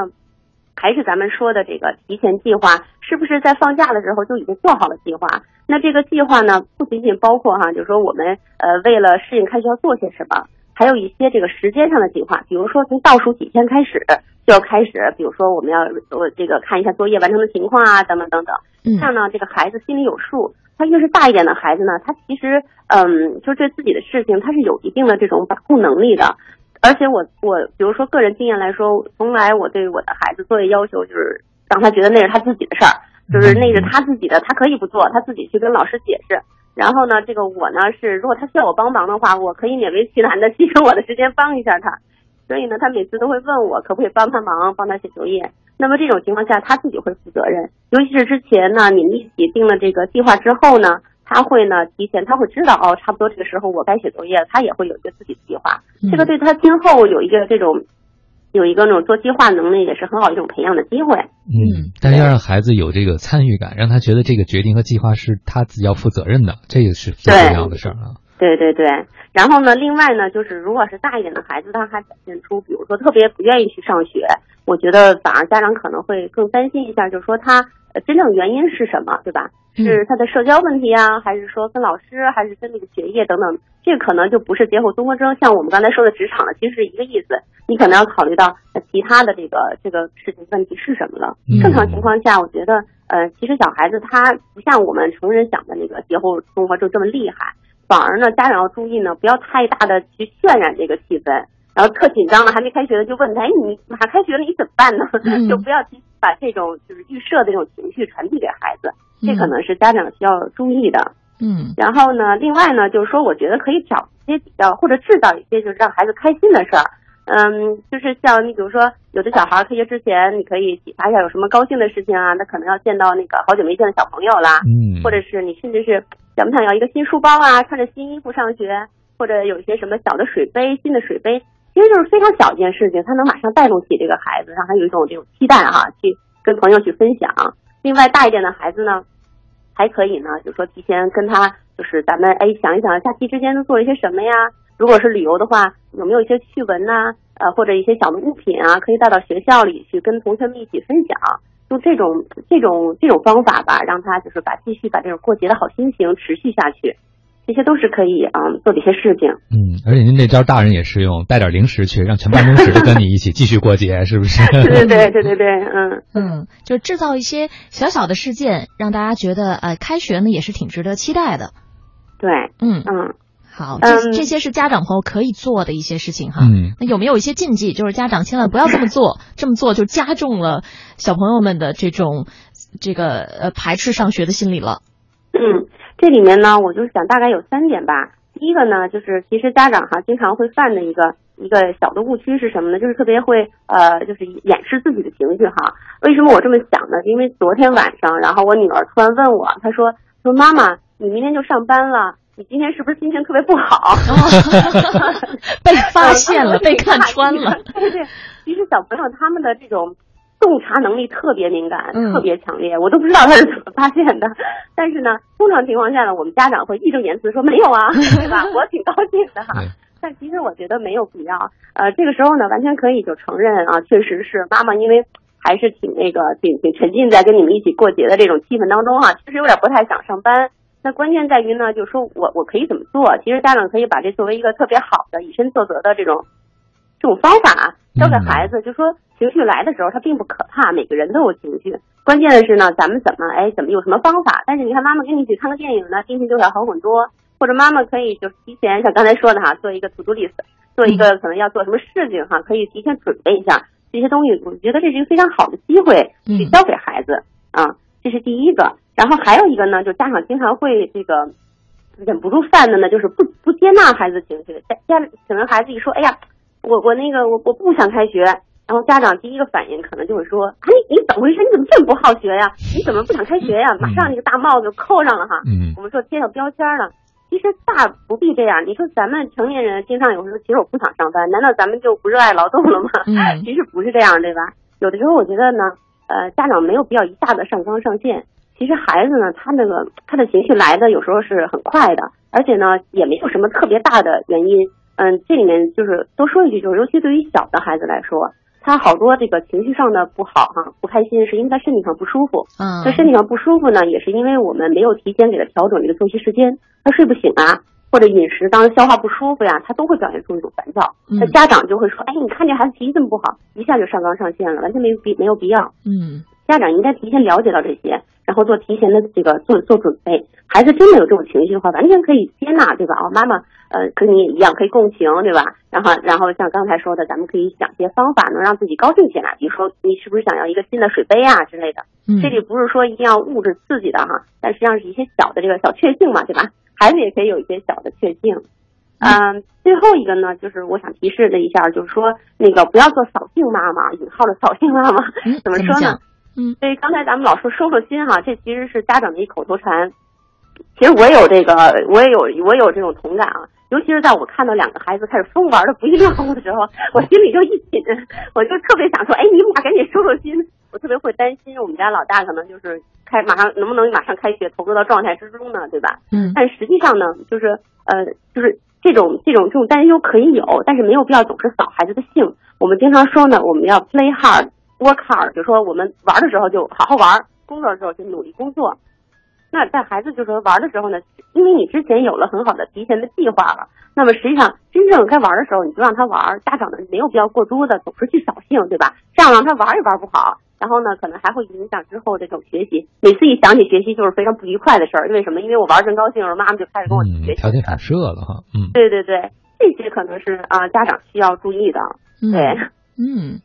还是咱们说的这个提前计划，是不是在放假的时候就已经做好了计划？那这个计划呢，不仅仅包括哈，就是说我们呃为了适应开学要做些什么。还有一些这个时间上的计划，比如说从倒数几天开始就要开始，比如说我们要我这个看一下作业完成的情况啊，等等等等。这样呢，这个孩子心里有数。他越是大一点的孩子呢，他其实嗯，就对自己的事情他是有一定的这种把控能力的。而且我我比如说个人经验来说，从来我对我的孩子作业要求就是让他觉得那是他自己的事儿，就是那是他自己的，他可以不做，他自己去跟老师解释。然后呢，这个我呢是，如果他需要我帮忙的话，我可以勉为其难的牺牲我的时间帮一下他。所以呢，他每次都会问我可不可以帮他忙，帮他写作业。那么这种情况下，他自己会负责任。尤其是之前呢，你们一起定了这个计划之后呢，他会呢提前，他会知道哦，差不多这个时候我该写作业，他也会有一个自己的计划。这个对他今后有一个这种。有一个那种做计划能力也是很好一种培养的机会。嗯，但是要让孩子有这个参与感，让他觉得这个决定和计划是他自己要负责任的，这个是最重要的事儿啊。对对对，然后呢，另外呢，就是如果是大一点的孩子，他还表现出，比如说特别不愿意去上学，我觉得反而家长可能会更担心一下，就是说他真正原因是什么，对吧？是他的社交问题啊，还是说跟老师，还是跟那个学业等等？这个可能就不是节后综合征，像我们刚才说的职场了，其实是一个意思。你可能要考虑到其他的这个这个事情问题是什么了。正常情况下，我觉得呃，其实小孩子他不像我们成人想的那个节后综合征这么厉害，反而呢，家长要注意呢，不要太大的去渲染这个气氛，然后特紧张了，还没开学呢就问他，哎，你马上开学了，你怎么办呢？[LAUGHS] 就不要去把这种就是预设的这种情绪传递给孩子。这可能是家长需要注意的，嗯，然后呢，另外呢，就是说，我觉得可以找一些比较或者制造一些就是让孩子开心的事儿，嗯，就是像你比如说，有的小孩开学之前，你可以启发一下有什么高兴的事情啊，他可能要见到那个好久没见的小朋友啦，嗯，或者是你甚至是想不想要一个新书包啊，穿着新衣服上学，或者有一些什么小的水杯，新的水杯，其实就是非常小一件事情，他能马上带动起这个孩子，让他有一种这种期待哈，去跟朋友去分享。另外，大一点的孩子呢，还可以呢，就说提前跟他，就是咱们哎想一想，假期之间都做一些什么呀？如果是旅游的话，有没有一些趣闻呐？呃，或者一些小的物品啊，可以带到学校里去跟同学们一起分享。用这种这种这种方法吧，让他就是把继续把这种过节的好心情持续下去。这些都是可以嗯做的一些事情。嗯，而且您这招大人也适用，带点零食去，让全办公室都跟你一起继续过节，是不是？[LAUGHS] 对对对对对对，嗯嗯，就制造一些小小的事件，让大家觉得呃开学呢也是挺值得期待的。对，嗯嗯，好，这这些是家长朋友可以做的一些事情哈。嗯，那有没有一些禁忌？就是家长千万不要这么做，这么做就加重了小朋友们的这种这个呃排斥上学的心理了。嗯。这里面呢，我就想大概有三点吧。第第一个呢，就是其实家长哈经常会犯的一个一个小的误区是什么呢？就是特别会呃，就是掩饰自己的情绪哈。为什么我这么想呢？因为昨天晚上，然后我女儿突然问我，她说说妈妈，你明天就上班了，你今天是不是心情特别不好？[LAUGHS] 被发现了，被看穿了。对对，其实小朋友他们的这种。洞察能力特别敏感，特别强烈，我都不知道他是怎么发现的。[LAUGHS] 但是呢，通常情况下呢，我们家长会义正言辞说没有啊，[LAUGHS] 对吧？我挺高兴的哈。但其实我觉得没有必要。呃，这个时候呢，完全可以就承认啊，确实是妈妈因为还是挺那个挺挺沉浸在跟你们一起过节的这种气氛当中哈，确实有点不太想上班。那关键在于呢，就是说我我可以怎么做？其实家长可以把这作为一个特别好的以身作则的这种这种方法教给孩子，就说。情绪来的时候，它并不可怕，每个人都有情绪。关键的是呢，咱们怎么哎，怎么有什么方法？但是你看，妈妈跟你一起看个电影呢，心情就会好很多。或者妈妈可以就提前，像刚才说的哈，做一个 to do list，做一个可能要做什么事情哈，可以提前准备一下这些东西。我觉得这是一个非常好的机会去教给孩子啊，这是第一个。然后还有一个呢，就家长经常会这个忍不住犯的呢，就是不不接纳孩子情绪。家可能孩子一说，哎呀，我我那个我我不想开学。然后家长第一个反应可能就会说：“哎，你怎么回事？你怎么这么不好学呀？你怎么不想开学呀？”马上那个大帽子就扣上了哈。嗯。我们说贴上标签了，其实大不必这样。你说咱们成年人经常有时候其实我不想上班，难道咱们就不热爱劳动了吗？嗯。其实不是这样，对吧？有的时候我觉得呢，呃，家长没有必要一下子上纲上线。其实孩子呢，他那个他的情绪来的有时候是很快的，而且呢也没有什么特别大的原因。嗯，这里面就是多说一句，就是尤其对于小的孩子来说。他好多这个情绪上的不好哈，不开心，是因为他身体上不舒服。嗯，他身体上不舒服呢，也是因为我们没有提前给他调整这个作息时间，他睡不醒啊，或者饮食当消化不舒服呀，他都会表现出一种烦躁。那家长就会说，哎，你看这孩子脾气这么不好，一下就上纲上线了，完全没必没有必要。嗯，家长应该提前了解到这些。然后做提前的这个做做准备，孩子真的有这种情绪的话，完全可以接纳，对吧？哦，妈妈，呃，跟你也一样可以共情，对吧？然后，然后像刚才说的，咱们可以想些方法，能让自己高兴起来。比如说，你是不是想要一个新的水杯啊之类的？嗯，这里不是说一定要物质刺激的哈，但实际上是一些小的这个小确幸嘛，对吧？孩子也可以有一些小的确幸。嗯，最后一个呢，就是我想提示的一下，就是说那个不要做扫兴妈妈，引号的扫兴妈妈，[LAUGHS] 怎么说呢？嗯，所以刚才咱们老说收收心哈，这其实是家长的一口头禅。其实我有这个，我也有我有这种同感啊。尤其是在我看到两个孩子开始疯玩的不亦乐乎的时候，[LAUGHS] 我心里就一紧，我就特别想说，哎，你们俩赶紧收收心。我特别会担心我们家老大可能就是开马上能不能马上开学投入到状态之中呢，对吧？嗯。但实际上呢，就是呃，就是这种这种这种担忧可以有，但是没有必要总是扫孩子的兴。我们经常说呢，我们要 play hard。work hard，就说我们玩的时候就好好玩，工作的时候就努力工作。那在孩子就说玩的时候呢，因为你之前有了很好的提前的计划了，那么实际上真正该玩的时候，你就让他玩。家长呢没有必要过多的总是去扫兴，对吧？这样让他玩也玩不好，然后呢可能还会影响之后这种学习。每次一想起学习就是非常不愉快的事儿，为什么？因为我玩真高兴，然后妈妈就开始跟我学习。条件反射了哈，嗯，对对对，这些可能是啊家长需要注意的，对，嗯。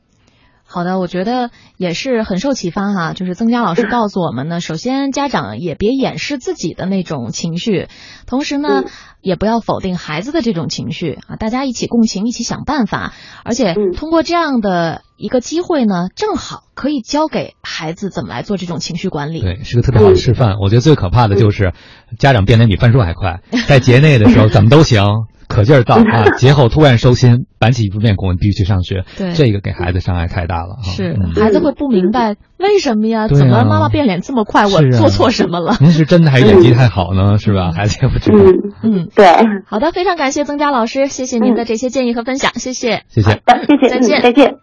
好的，我觉得也是很受启发哈。就是曾佳老师告诉我们呢，首先家长也别掩饰自己的那种情绪，同时呢，也不要否定孩子的这种情绪啊。大家一起共情，一起想办法，而且通过这样的一个机会呢，正好可以教给孩子怎么来做这种情绪管理。对，是个特别好的示范。我觉得最可怕的就是家长变脸比翻书还快，在节内的时候怎么都行。可劲儿造啊！[LAUGHS] 节后突然收心，板起一副面孔，必须去上学。对，这个给孩子伤害太大了。是，孩子会不明白为什么呀？怎么妈妈变脸这么快？我做错什么了？您是真的还是演技太好呢？是吧？[LAUGHS] 孩子也不知道。嗯，对。好的，非常感谢曾佳老师，谢谢您的这些建议和分享，谢谢。谢谢。谢谢。再见。再见。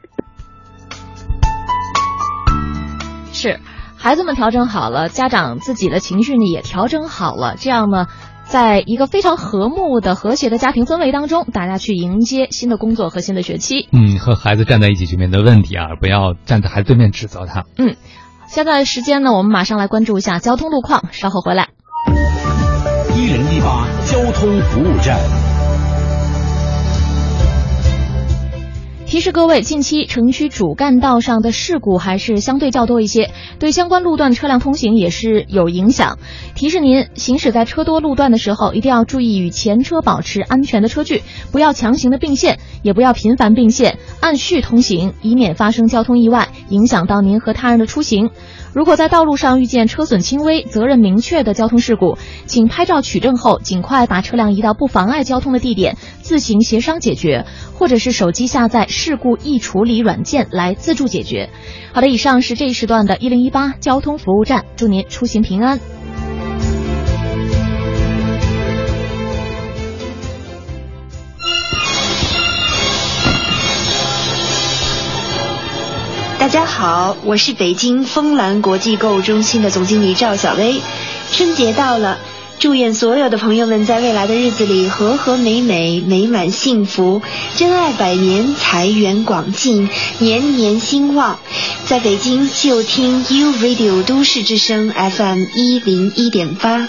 是，孩子们调整好了，家长自己的情绪呢也调整好了，这样呢。在一个非常和睦的、和谐的家庭氛围当中，大家去迎接新的工作和新的学期。嗯，和孩子站在一起去面对问题啊，不要站在孩子对面指责他。嗯，现在时间呢，我们马上来关注一下交通路况，稍后回来。一零一八交通服务站。提示各位，近期城区主干道上的事故还是相对较多一些，对相关路段车辆通行也是有影响。提示您，行驶在车多路段的时候，一定要注意与前车保持安全的车距，不要强行的并线，也不要频繁并线，按序通行，以免发生交通意外，影响到您和他人的出行。如果在道路上遇见车损轻微、责任明确的交通事故，请拍照取证后，尽快把车辆移到不妨碍交通的地点，自行协商解决，或者是手机下载事故易处理软件来自助解决。好的，以上是这一时段的一零一八交通服务站，祝您出行平安。大家好，我是北京枫蓝国际购物中心的总经理赵小薇。春节到了，祝愿所有的朋友们在未来的日子里和和美美、美满幸福，真爱百年，财源广进，年年兴旺。在北京就听 U Radio 都市之声 FM 一零一点八。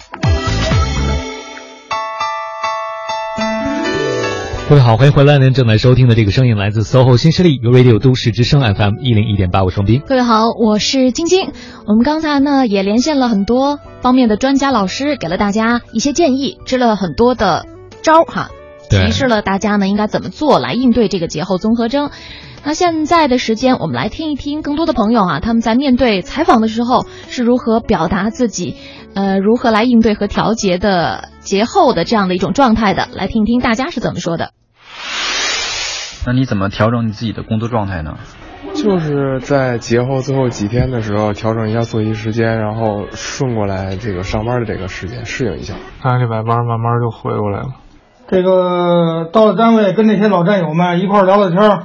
各位好，欢迎回来！您正在收听的这个声音来自 SOHO 新势力 U Radio 都市之声 FM 一零一点八，我是双斌。各位好，我是晶晶。我们刚才呢也连线了很多方面的专家老师，给了大家一些建议，支了很多的招儿哈，提示了大家呢应该怎么做来应对这个节后综合征。那现在的时间，我们来听一听更多的朋友啊，他们在面对采访的时候是如何表达自己，呃，如何来应对和调节的节后的这样的一种状态的。来听一听大家是怎么说的。那你怎么调整你自己的工作状态呢？就是在节后最后几天的时候调整一下作息时间，然后顺过来这个上班的这个时间，适应一下。干礼拜班，慢慢就回过来了。这个到了单位跟那些老战友们一块儿聊聊天儿，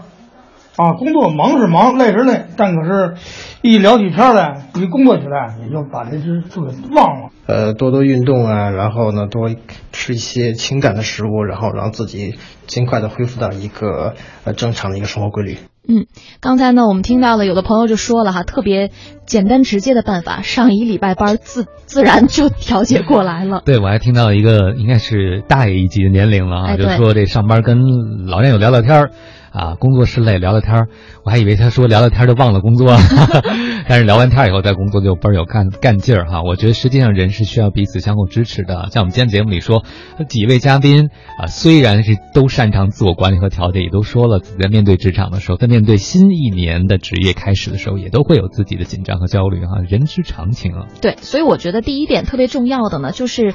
啊，工作忙是忙，累是累，但可是，一聊起天来，一工作起来，也就把这事就给忘了。呃，多多运动啊，然后呢，多吃一些清淡的食物，然后让自己尽快的恢复到一个呃正常的一个生活规律。嗯，刚才呢，我们听到了有的朋友就说了哈，特别简单直接的办法，上一礼拜班自自然就调节过来了。对，我还听到一个应该是大爷一级的年龄了啊，就说这上班跟老战友聊聊天儿啊，工作室内聊聊天儿，我还以为他说聊聊天儿就忘了工作，[LAUGHS] 但是聊完天儿以后再工作就倍儿有干干劲儿哈。我觉得实际上人是需要彼此相互支持的。像我们今天节目里说，几位嘉宾啊，虽然是都擅长自我管理和调节，也都说了自己在面对职场的时候，在面对新一年的职业开始的时候，也都会有自己的紧张和焦虑哈，人之常情啊。对，所以我觉得第一点特别重要的呢，就是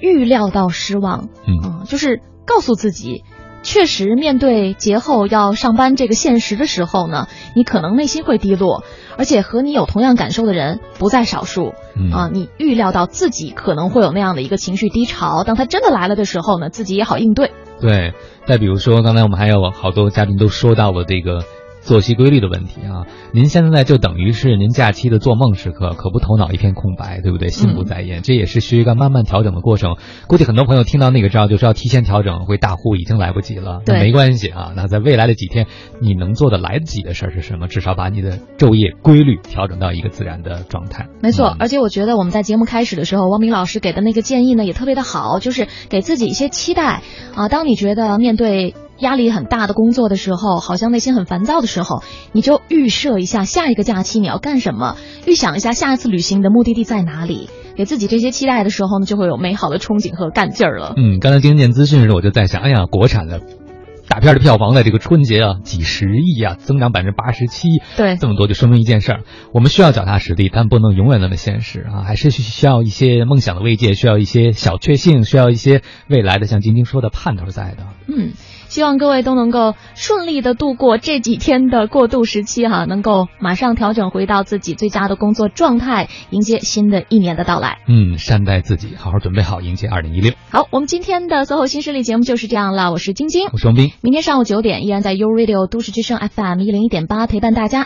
预料到失望，嗯，就是告诉自己。确实，面对节后要上班这个现实的时候呢，你可能内心会低落，而且和你有同样感受的人不在少数。嗯啊，你预料到自己可能会有那样的一个情绪低潮，当它真的来了的时候呢，自己也好应对。对，再比如说，刚才我们还有好多嘉宾都说到了这个作息规律的问题啊。您现在就等于是您假期的做梦时刻，可不头脑一片空白，对不对？心不在焉，这也是需要一个慢慢调整的过程。估计很多朋友听到那个招，就是要提前调整，会大呼已经来不及了。没关系啊，那在未来的几天，你能做的来得及的事儿是什么？至少把你的昼夜规律调整到一个自然的状态。没错，而且我觉得我们在节目开始的时候，汪明老师给的那个建议呢，也特别的好，就是给自己一些期待啊。当你觉得面对压力很大的工作的时候，好像内心很烦躁的时候，你就预设一下下一个假期你要干什么，预想一下下一次旅行的目的地在哪里，给自己这些期待的时候呢，就会有美好的憧憬和干劲儿了。嗯，刚才听见资讯时，我就在想，哎呀，国产的大片的票房在这个春节啊，几十亿啊，增长百分之八十七，对，这么多就说明一件事儿，我们需要脚踏实地，但不能永远那么现实啊，还是需要一些梦想的慰藉，需要一些小确幸，需要一些未来的像晶晶说的盼头在的。嗯，希望各位都能够顺利的度过这几天的过渡时期哈、能够马上调整回到自己最佳的工作状态，迎接新的一年的到来。嗯，善待自己，好好准备好迎接二零一六。好，我们今天的 SOHO 新势力节目就是这样了，我是晶晶，我是王斌，明天上午九点依然在 U Radio 都市之声 FM 一零一点八陪伴大家。